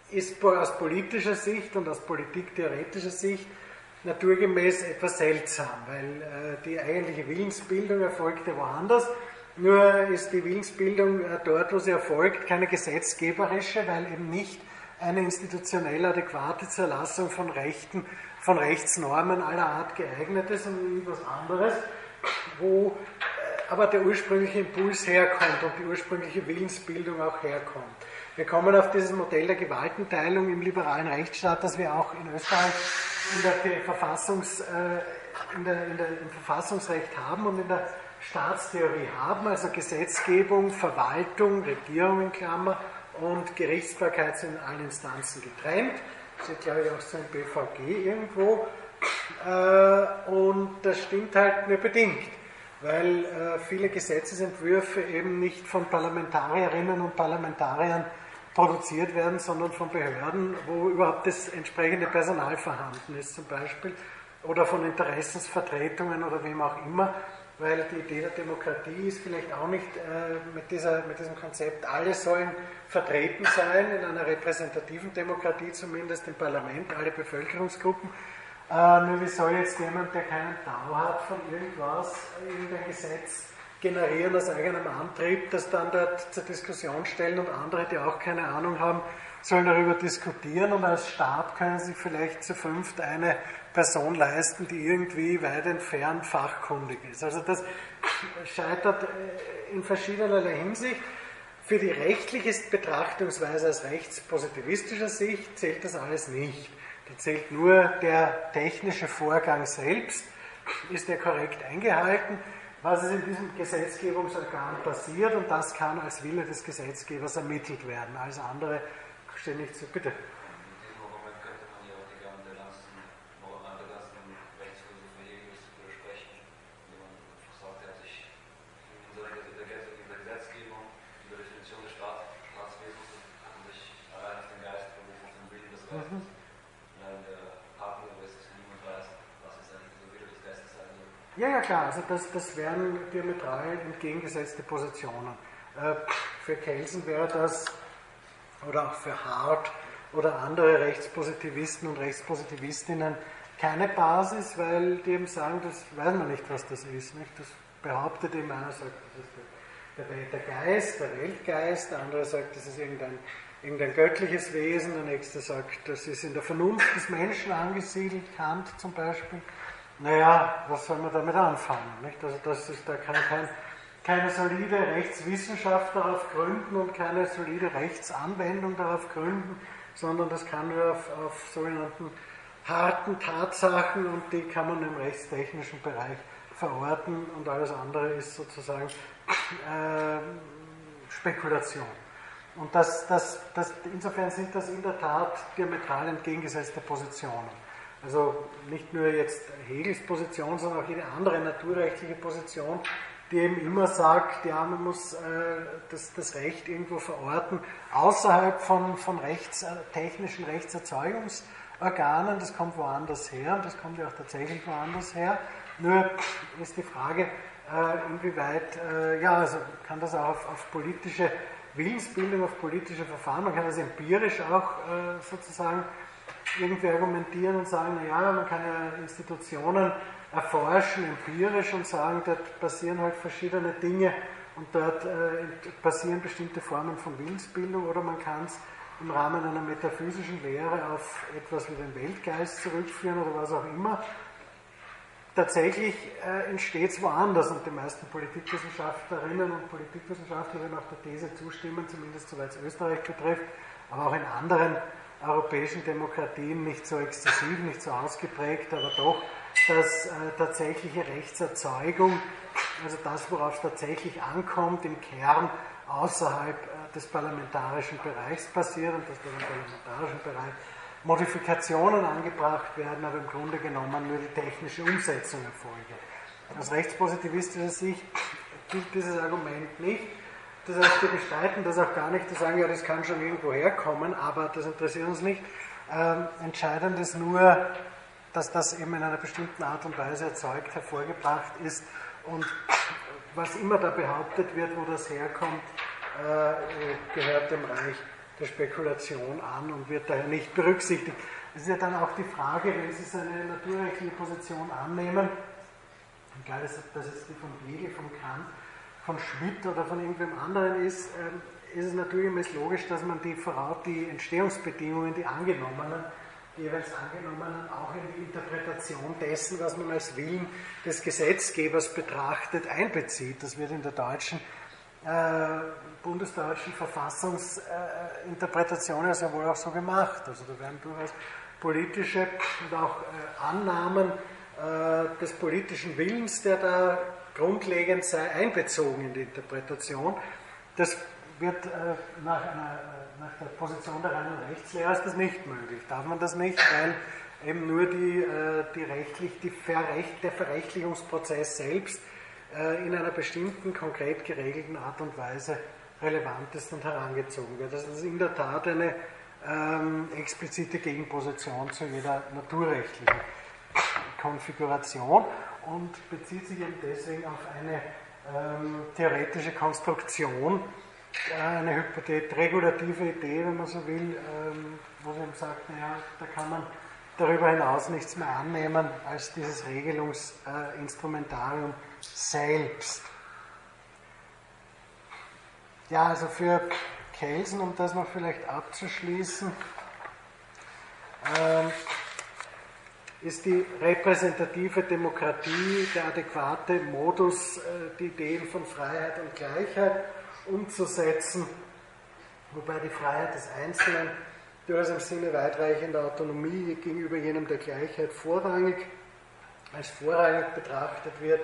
Ist aus politischer Sicht und aus politiktheoretischer Sicht naturgemäß etwas seltsam, weil äh, die eigentliche Willensbildung erfolgte woanders. Nur ist die Willensbildung äh, dort, wo sie erfolgt, keine gesetzgeberische, weil eben nicht eine institutionell adäquate Zerlassung von Rechten, von Rechtsnormen aller Art geeignet ist und etwas anderes, wo äh, aber der ursprüngliche Impuls herkommt und die ursprüngliche Willensbildung auch herkommt. Wir kommen auf dieses Modell der Gewaltenteilung im liberalen Rechtsstaat, das wir auch in Österreich in der Verfassungs, äh, in der, in der, im Verfassungsrecht haben und in der Staatstheorie haben, also Gesetzgebung, Verwaltung, Regierung in Klammer und Gerichtsbarkeit sind in allen Instanzen getrennt. Das ist, glaube ich, auch so ein BVG irgendwo. Äh, und das stimmt halt nur bedingt, weil äh, viele Gesetzesentwürfe eben nicht von Parlamentarierinnen und Parlamentariern produziert werden, sondern von Behörden, wo überhaupt das entsprechende Personal vorhanden ist, zum Beispiel, oder von Interessensvertretungen oder wem auch immer weil die Idee der Demokratie ist vielleicht auch nicht äh, mit, dieser, mit diesem Konzept, alle sollen vertreten sein, in einer repräsentativen Demokratie zumindest im Parlament, alle Bevölkerungsgruppen. Äh, nur wie soll jetzt jemand, der keinen Tau hat von irgendwas, irgendein Gesetz generieren aus eigenem Antrieb, das dann dort zur Diskussion stellen und andere, die auch keine Ahnung haben, sollen darüber diskutieren und als Staat können sie vielleicht zu fünft eine Person leisten, die irgendwie weit entfernt fachkundig ist. Also das scheitert äh, in verschiedenerlei Hinsicht. Für die rechtliche Betrachtungsweise aus rechtspositivistischer Sicht zählt das alles nicht. Da zählt nur der technische Vorgang selbst. Ist der korrekt eingehalten? Was ist in diesem Gesetzgebungsorgan passiert und das kann als Wille des Gesetzgebers ermittelt werden. Alles andere steht nicht zu. Bitte. Ja, ja, klar, also das, das wären diametral entgegengesetzte Positionen. Äh, für Kelsen wäre das, oder auch für Hart oder andere Rechtspositivisten und Rechtspositivistinnen, keine Basis, weil die eben sagen, das weiß man nicht, was das ist. Nicht? Das behauptet eben einer, sagt, das ist der, der, der Geist, der Weltgeist, der andere sagt, das ist irgendein, irgendein göttliches Wesen, der nächste sagt, das ist in der Vernunft des Menschen angesiedelt, Kant zum Beispiel naja, was soll man damit anfangen? Nicht? Also das ist, da kann kein, keine solide Rechtswissenschaft darauf gründen und keine solide Rechtsanwendung darauf gründen, sondern das kann nur auf, auf sogenannten harten Tatsachen und die kann man im rechtstechnischen Bereich verorten und alles andere ist sozusagen äh, Spekulation. Und das, das, das, insofern sind das in der Tat diametral entgegengesetzte Positionen. Also nicht nur jetzt Hegels Position, sondern auch jede andere naturrechtliche Position, die eben immer sagt, ja, man muss äh, das, das, Recht irgendwo verorten, außerhalb von, von rechts, äh, technischen Rechtserzeugungsorganen, das kommt woanders her und das kommt ja auch tatsächlich woanders her. Nur ist die Frage, äh, inwieweit, äh, ja, also kann das auch auf, auf, politische Willensbildung, auf politische Verfahren, man kann das empirisch auch äh, sozusagen irgendwie argumentieren und sagen, naja, man kann ja Institutionen erforschen, empirisch und sagen, dort passieren halt verschiedene Dinge und dort äh, passieren bestimmte Formen von Willensbildung oder man kann es im Rahmen einer metaphysischen Lehre auf etwas wie den Weltgeist zurückführen oder was auch immer. Tatsächlich äh, entsteht es woanders und die meisten Politikwissenschaftlerinnen und Politikwissenschaftler werden auch der These zustimmen, zumindest soweit es Österreich betrifft, aber auch in anderen europäischen Demokratien nicht so exzessiv, nicht so ausgeprägt, aber doch, dass äh, tatsächliche Rechtserzeugung, also das, worauf es tatsächlich ankommt, im Kern außerhalb äh, des parlamentarischen Bereichs passiert und dass da im parlamentarischen Bereich Modifikationen angebracht werden, aber im Grunde genommen nur die technische Umsetzung erfolge. Aus rechtspositivistischer Sicht gilt dieses Argument nicht. Das heißt, wir bestreiten das auch gar nicht, die sagen, ja, das kann schon irgendwo herkommen, aber das interessiert uns nicht. Ähm, entscheidend ist nur, dass das eben in einer bestimmten Art und Weise erzeugt, hervorgebracht ist und was immer da behauptet wird, wo das herkommt, äh, gehört dem Reich der Spekulation an und wird daher nicht berücksichtigt. Es ist ja dann auch die Frage, wenn Sie seine naturrechtliche Position annehmen, egal, das jetzt die von Hegel, von Kant von Schmidt oder von irgendwem anderen ist, ähm, ist es natürlich logisch, dass man die, die Entstehungsbedingungen, die angenommenen, die jeweils angenommenen, auch in die Interpretation dessen, was man als Willen des Gesetzgebers betrachtet, einbezieht. Das wird in der deutschen, äh, bundesdeutschen Verfassungsinterpretation ja sehr wohl auch so gemacht. Also da werden durchaus politische und auch äh, Annahmen äh, des politischen Willens, der da grundlegend sei einbezogen in die Interpretation. Das wird nach, einer, nach, der Position der reinen Rechtslehre ist das nicht möglich. Darf man das nicht, weil eben nur die, die rechtlich, die Verrecht, der Verrechtlichungsprozess selbst in einer bestimmten, konkret geregelten Art und Weise relevant ist und herangezogen wird. Das ist in der Tat eine ähm, explizite Gegenposition zu jeder naturrechtlichen Konfiguration und bezieht sich eben deswegen auf eine ähm, theoretische Konstruktion, äh, eine Hypothet, regulative Idee, wenn man so will, ähm, wo sie eben sagt, naja, da kann man darüber hinaus nichts mehr annehmen als dieses Regelungsinstrumentarium äh, selbst. Ja, also für Kelsen, um das noch vielleicht abzuschließen, ähm, ist die repräsentative Demokratie der adäquate Modus, äh, die Ideen von Freiheit und Gleichheit umzusetzen, wobei die Freiheit des Einzelnen durchaus im Sinne weitreichender Autonomie gegenüber jenem der Gleichheit vorrangig, als vorrangig betrachtet wird.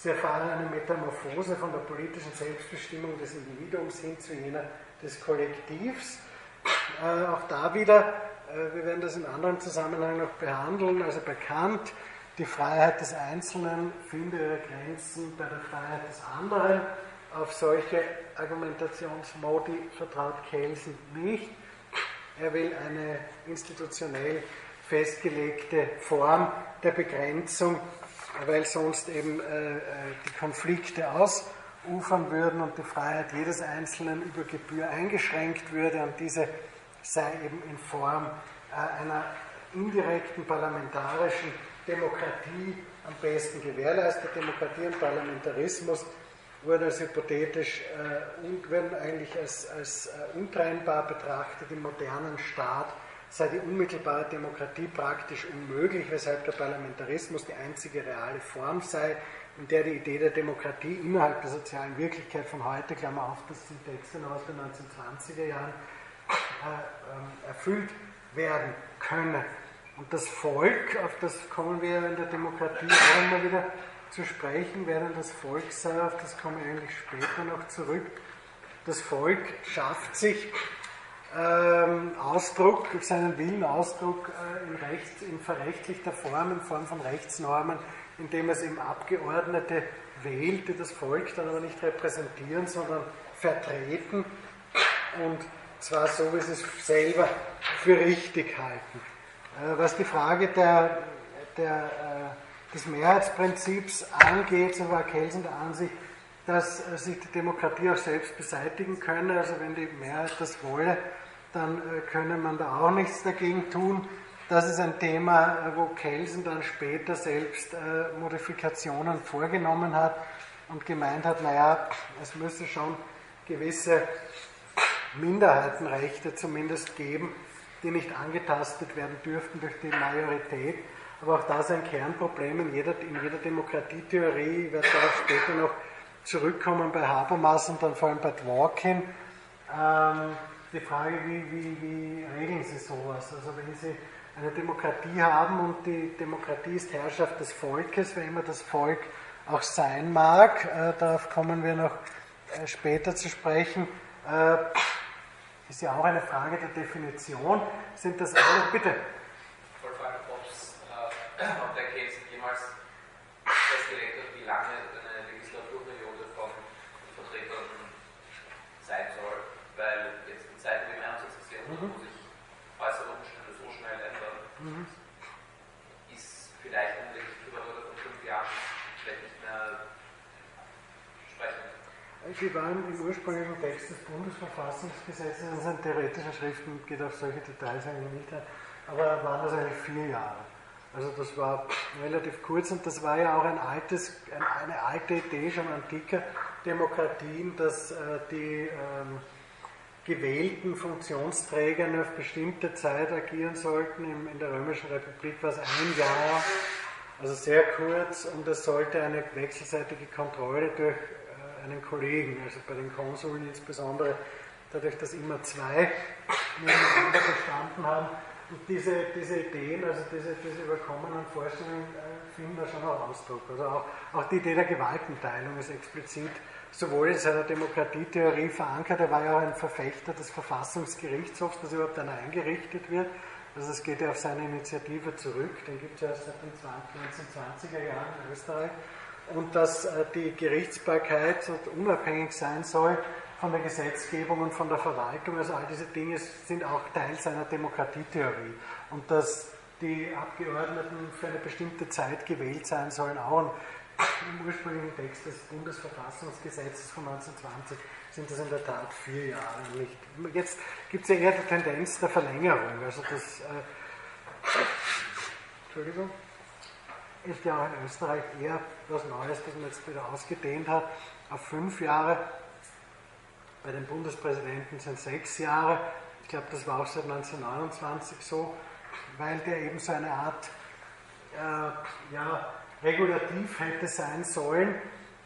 Sie erfahren eine Metamorphose von der politischen Selbstbestimmung des Individuums hin zu jener des Kollektivs. Äh, auch da wieder äh, wir werden das in anderen Zusammenhängen noch behandeln, also bekannt, die Freiheit des Einzelnen finde ihre Grenzen bei der Freiheit des anderen. Auf solche Argumentationsmodi vertraut Kelsen nicht. Er will eine institutionell festgelegte Form der Begrenzung, weil sonst eben äh, äh, die Konflikte ausufern würden und die Freiheit jedes Einzelnen über Gebühr eingeschränkt würde. Und diese sei eben in Form äh, einer indirekten parlamentarischen Demokratie am besten gewährleistet. Demokratie und Parlamentarismus wurden als hypothetisch äh, und werden eigentlich als, als äh, untrennbar betrachtet im modernen Staat sei die unmittelbare Demokratie praktisch unmöglich, weshalb der Parlamentarismus die einzige reale Form sei, in der die Idee der Demokratie innerhalb der sozialen Wirklichkeit von heute, Klammer auf, das sind Texte aus den 1920er Jahren, äh, ähm, erfüllt werden könne. Und das Volk, auf das kommen wir in der Demokratie auch immer wieder zu sprechen, wer denn das Volk sei, auf das komme ich eigentlich später noch zurück. Das Volk schafft sich ähm, Ausdruck, seinen Willen Ausdruck äh, in, Rechts, in verrechtlichter Form, in Form von Rechtsnormen, indem es eben Abgeordnete wählt, die das Volk dann aber nicht repräsentieren, sondern vertreten und zwar so, wie sie es selber für richtig halten. Äh, was die Frage der, der, äh, des Mehrheitsprinzips angeht, so war Kelsen der Ansicht, dass äh, sich die Demokratie auch selbst beseitigen könne. Also wenn die Mehrheit das wolle, dann könne man da auch nichts dagegen tun. Das ist ein Thema, wo Kelsen dann später selbst Modifikationen vorgenommen hat und gemeint hat, naja, es müsse schon gewisse Minderheitenrechte zumindest geben, die nicht angetastet werden dürften durch die Majorität. Aber auch das ein Kernproblem in jeder, in jeder Demokratietheorie. Ich werde darauf später noch zurückkommen bei Habermas und dann vor allem bei Dworkin. Ähm, die Frage, wie, wie, wie regeln Sie sowas? Also wenn Sie eine Demokratie haben und die Demokratie ist Herrschaft des Volkes, wer immer das Volk auch sein mag, äh, darauf kommen wir noch äh, später zu sprechen, äh, ist ja auch eine Frage der Definition. Sind das alle, bitte? Ich wollte fragen, äh, ob der Case jemals festgelegt hat, wie lange eine Legislaturperiode von Vertretern sein soll, weil jetzt in Zeiten wie im 21. Jahrhundert, mhm. wo sich äußere Umstände so schnell ändern, mhm. ist vielleicht eine Legislaturperiode von fünf Jahren vielleicht nicht mehr Sie waren im ursprünglichen Text des Bundesverfassungsgesetzes, das sind theoretische Schriften, geht auf solche Details eigentlich nicht ein, aber waren das eigentlich vier Jahre. Also das war relativ kurz und das war ja auch ein altes, eine alte Idee schon antiker Demokratien, dass äh, die ähm, gewählten Funktionsträger nur auf bestimmte Zeit agieren sollten. In, der Römischen Republik war es ein Jahr, also sehr kurz und es sollte eine wechselseitige Kontrolle durch einen Kollegen, also bei den Konsuln insbesondere, dadurch, dass immer zwei [TSK] nebeneinander gestanden haben. Und diese, diese Ideen, also diese, diese überkommenen Vorstellungen äh, finden da schon auch Ausdruck. Also auch, auch die Idee der Gewaltenteilung ist explizit sowohl in seiner Demokratietheorie verankert, er war ja auch ein Verfechter des Verfassungsgerichtshofs, dass überhaupt einer eingerichtet wird. Also es geht ja auf seine Initiative zurück, den gibt es ja seit den 1920er Jahren in Österreich und dass äh, die Gerichtsbarkeit unabhängig sein soll von der Gesetzgebung und von der Verwaltung. Also all diese Dinge sind auch Teil seiner Demokratietheorie. Und dass die Abgeordneten für eine bestimmte Zeit gewählt sein sollen, auch im ursprünglichen Text des Bundesverfassungsgesetzes von 1920 sind das in der Tat vier Jahre nicht. Jetzt gibt es ja eher die Tendenz der Verlängerung. Also das, äh, Entschuldigung ist ja auch in Österreich eher was Neues, das man jetzt wieder ausgedehnt hat auf fünf Jahre. Bei den Bundespräsidenten sind sechs Jahre. Ich glaube, das war auch seit 1929 so, weil der eben so eine Art äh, ja, regulativ hätte sein sollen.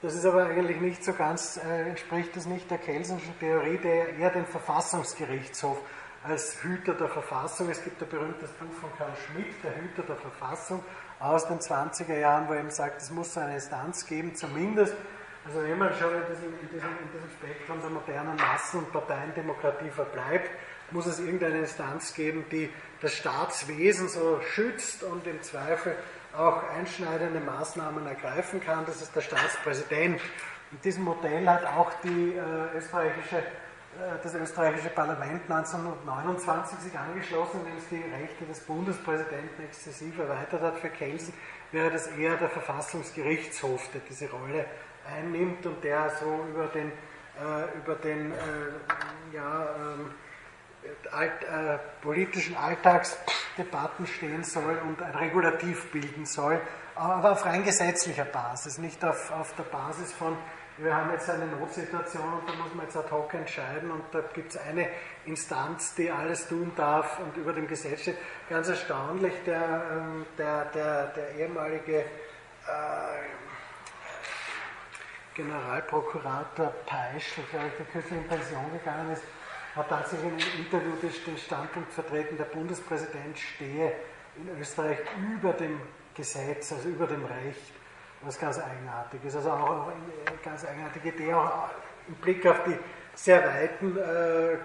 Das ist aber eigentlich nicht so ganz, äh, entspricht das nicht der Kelsenschen Theorie, der eher den Verfassungsgerichtshof als Hüter der Verfassung. Es gibt ein berühmtes Buch von Karl Schmidt, der Hüter der Verfassung, aus den 20er Jahren, wo er eben sagt, es muss so eine Instanz geben, zumindest, also wenn man schon in diesem, in diesem, in diesem Spektrum der modernen Massen- und Parteiendemokratie verbleibt, muss es irgendeine Instanz geben, die das Staatswesen so schützt und im Zweifel auch einschneidende Maßnahmen ergreifen kann. Das ist der Staatspräsident. Und diesem Modell hat auch die, äh, österreichische, das österreichische Parlament 1929 sich angeschlossen, indem es die Rechte des Bundespräsidenten exzessiv erweitert hat. Für Kelsen wäre das eher der Verfassungsgerichtshof, der diese Rolle einnimmt und der so über den, äh, über den äh, ja, ähm, alt, äh, politischen Alltagsdebatten stehen soll und ein Regulativ bilden soll, aber auf rein gesetzlicher Basis, nicht auf, auf der Basis von, wir haben jetzt eine Notsituation und da muss man jetzt ad hoc entscheiden und da gibt es eine Instanz, die alles tun darf und über dem Gesetz steht. Ganz erstaunlich, der, ähm, der, der, der ehemalige äh, Generalprokurator Peischl, der kürzlich in Pension gegangen ist, hat tatsächlich in einem Interview den Standpunkt vertreten, der Bundespräsident stehe in Österreich über dem Gesetz, also über dem Recht, was ganz eigenartig ist. Also auch eine ganz eigenartige Idee, auch im Blick auf die sehr weiten äh,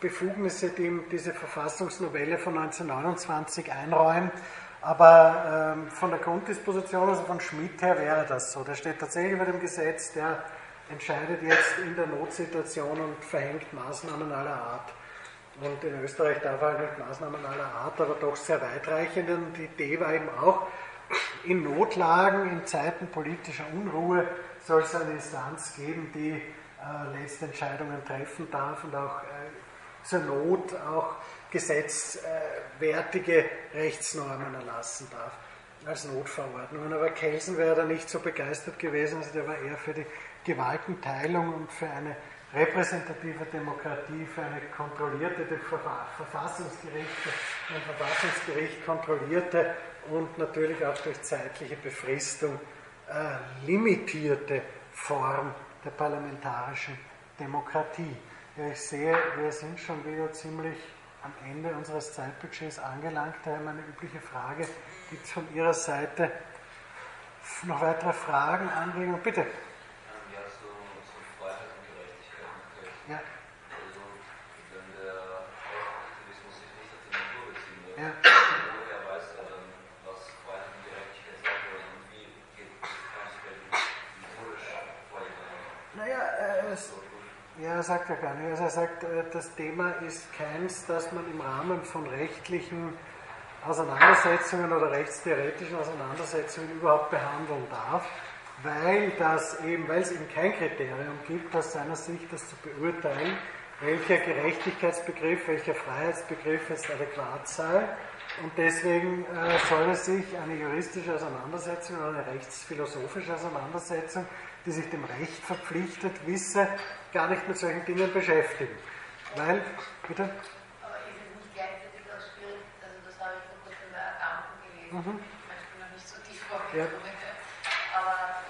Befugnisse, die ihm diese Verfassungsnovelle von 1929 einräumt. Aber ähm, von der Grunddisposition, also von Schmidt her, wäre das so. Der steht tatsächlich über dem Gesetz, der entscheidet jetzt in der Notsituation und verhängt Maßnahmen aller Art. Und in Österreich darf er nicht Maßnahmen aller Art, aber doch sehr weitreichende. Und die Idee war eben auch, in Notlagen, in Zeiten politischer Unruhe soll es eine Instanz geben, die äh, letzte Entscheidungen treffen darf und auch äh, zur Not auch gesetzwertige Rechtsnormen erlassen darf als Notverordnungen. Aber Kelsen wäre da nicht so begeistert gewesen, also der war eher für die Gewaltenteilung und für eine repräsentative Demokratie, für eine kontrollierte, durch Verfassungsgerichte, ein Verfassungsgericht kontrollierte und natürlich auch durch zeitliche Befristung äh, limitierte Form der parlamentarischen Demokratie. Ja, ich sehe, wir sind schon wieder ziemlich am Ende unseres Zeitbudgets angelangt. Daher meine übliche Frage, gibt es von Ihrer Seite noch weitere Fragen, Anregungen? Bitte. Ja. Also, wenn der Aktivismus sich nicht auf die Natur beziehen wird, Ja. woher weiß er dann, was Freiheit und Gerechtigkeit sein soll und wie geht es prinzipiell methodisch vorgegangen? Naja, äh, es, ja, er sagt ja gar nicht. Also er sagt, äh, das Thema ist keins, das man im Rahmen von rechtlichen Auseinandersetzungen oder rechtstheoretischen Auseinandersetzungen überhaupt behandeln darf, weil das eben, weil es eben kein Kriterium gibt, aus seiner Sicht das zu beurteilen, welcher Gerechtigkeitsbegriff, welcher Freiheitsbegriff jetzt adäquat sei. Und deswegen äh, soll es sich eine juristische Auseinandersetzung oder eine rechtsphilosophische Auseinandersetzung, die sich dem Recht verpflichtet, wisse, gar nicht mit solchen Dingen beschäftigen. Weil, bitte? Aber ist es nicht gleichzeitig auch schwierig, also das habe ich vor kurzem bei Agamben gelesen, Mhm. ich bin noch nicht so tief vorgekommen, aber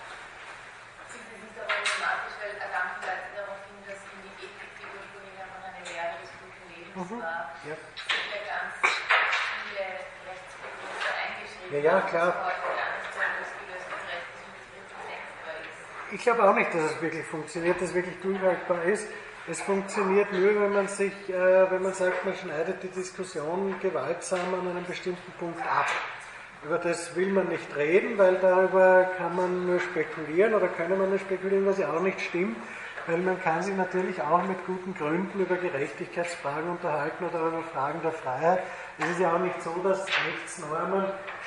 ist es nicht problematisch, weil Agamben deutet darauf hin, dass in die Ethik, die ursprünglich einfach eine Lehre des guten Lebens Mhm. war, Ja. sind ja ganz viele Rechtsbegriffe eingeschrieben. Ja, ja, klar. die heute anders werden, das gelöst das Recht des wirklich denkbar ist. Ich glaube auch nicht, dass es wirklich funktioniert, dass es wirklich durchhaltbar ist. Es funktioniert nur, wenn man sich, äh, wenn man sagt, man schneidet die Diskussion gewaltsam an einem bestimmten Punkt ab. Über das will man nicht reden, weil darüber kann man nur spekulieren oder können man nur spekulieren, was ja auch nicht stimmt, weil man kann sich natürlich auch mit guten Gründen über Gerechtigkeitsfragen unterhalten oder über Fragen der Freiheit. Es ist ja auch nicht so, dass Rechtsnormen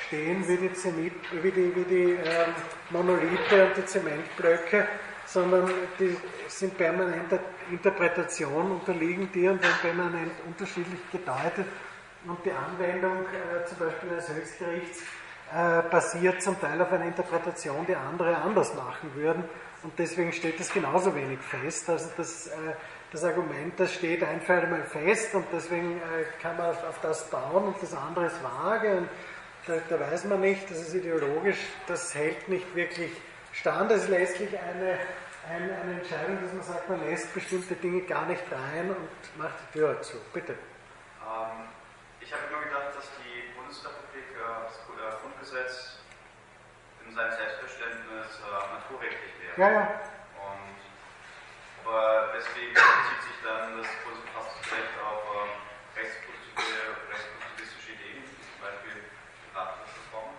stehen wie die, Zenit, wie die, wie die ähm, Monolithe und die Zementblöcke, sondern die sind permanenter Interpretation, unterliegen die und werden permanent unterschiedlich gedeutet. Und die Anwendung äh, zum Beispiel eines Höchstgerichts äh, basiert zum Teil auf einer Interpretation, die andere anders machen würden. und deswegen steht das genauso wenig fest. Also das, äh, das Argument, das steht einfach einmal fest und deswegen äh, kann man auf, auf, das bauen und das andere ist vage und da, da, weiß man nicht, das ist ideologisch, das hält nicht wirklich stand. Das ist letztlich eine, eine, eine Entscheidung, dass man sagt, man lässt bestimmte Dinge gar nicht rein und macht die Tür zu. Bitte. Ähm, ich habe immer gedacht, dass die Bundesrepublik äh, das Grundgesetz in seinem Selbstverständnis äh, naturrechtlich wäre. Ja, ja. Und, aber deswegen bezieht sich dann das Bundesverfassungsrecht auf äh, rechtspositivistische Ideen, zum Beispiel die Radbruchsreform.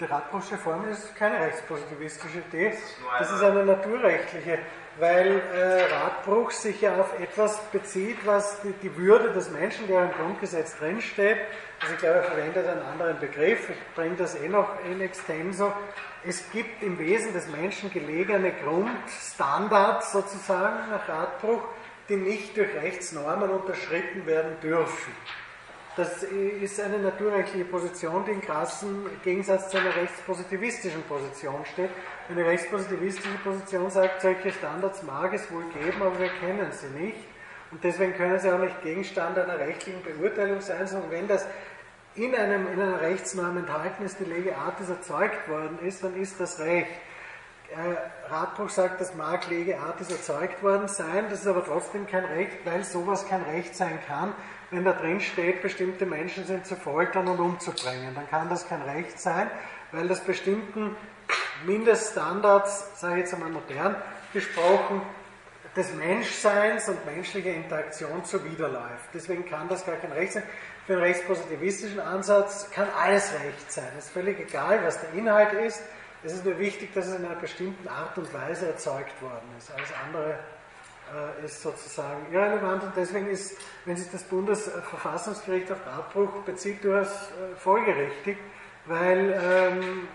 Die Radbruchsreform ist keine rechtspositivistische Idee, das ist eine naturrechtliche weil äh, Radbruch sich ja auf etwas bezieht, was die, die Würde des Menschen, der im Grundgesetz drinsteht, also ich glaube, er verwendet einen anderen Begriff, ich bringe das eh noch in extenso, es gibt im Wesen des Menschen gelegene Grundstandards sozusagen nach Radbruch, die nicht durch Rechtsnormen unterschritten werden dürfen. Das ist eine naturrechtliche Position, die im krassen Gegensatz zu einer rechtspositivistischen Position steht. Eine rechtspositivistische Position sagt, solche Standards mag es wohl geben, aber wir kennen sie nicht. Und deswegen können sie auch nicht Gegenstand einer rechtlichen Beurteilung sein, sondern wenn das in, einem, in einer Rechtsnorm enthalten ist, die Lege Artis erzeugt worden ist, dann ist das Recht. Äh, Radbruch sagt, das mag Lege Artis erzeugt worden sein, das ist aber trotzdem kein Recht, weil sowas kein Recht sein kann, wenn da drin steht, bestimmte Menschen sind zu foltern und umzubringen. Dann kann das kein Recht sein, weil das bestimmten Mindeststandards, sage ich jetzt einmal modern gesprochen, des Menschseins und menschlicher Interaktion zuwiderläuft. Deswegen kann das gar kein Recht sein. Für einen rechtspositivistischen Ansatz kann alles Recht sein. Es ist völlig egal, was der Inhalt ist. Es ist nur wichtig, dass es in einer bestimmten Art und Weise erzeugt worden ist. Alles andere äh, ist sozusagen irrelevant und deswegen ist, wenn sich das Bundesverfassungsgericht auf Abbruch bezieht, durchaus äh, folgerichtig, weil ähm,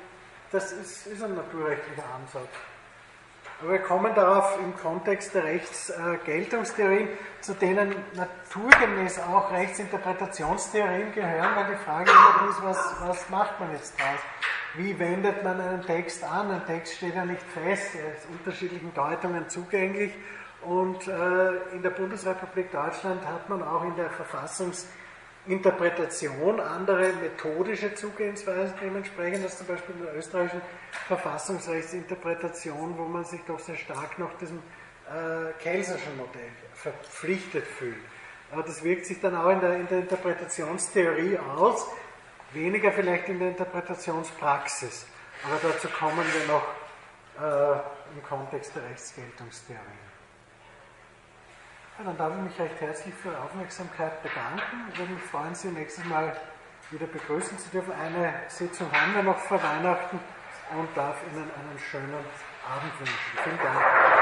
das ist, ist, ein naturrechtlicher Ansatz. Aber wir kommen darauf im Kontext der Rechtsgeltungstheorien, zu denen naturgemäß auch Rechtsinterpretationstheorien gehören, weil die Frage immer ist, was, was macht man jetzt daraus? Wie wendet man einen Text an? Ein Text steht ja nicht fest, er ist unterschiedlichen Deutungen zugänglich und äh, in der Bundesrepublik Deutschland hat man auch in der Verfassungsinterpretation andere methodische Zugehensweisen dementsprechend als zum Beispiel in der österreichischen Verfassungsrechtsinterpretation, wo man sich doch sehr stark nach diesem äh, Kelserschen Modell verpflichtet fühlt. Aber das wirkt sich dann auch in der, in der Interpretationstheorie aus, weniger vielleicht in der Interpretationspraxis. Aber dazu kommen wir noch äh, im Kontext der Rechtsgeltungstheorie. Ja, dann darf ich mich recht herzlich für Ihre Aufmerksamkeit bedanken. Ich würde mich freuen, Sie nächstes Mal wieder begrüßen zu dürfen. Eine Sitzung haben wir noch vor Weihnachten und darf Ihnen einen schönen Abend wünschen. Vielen Dank.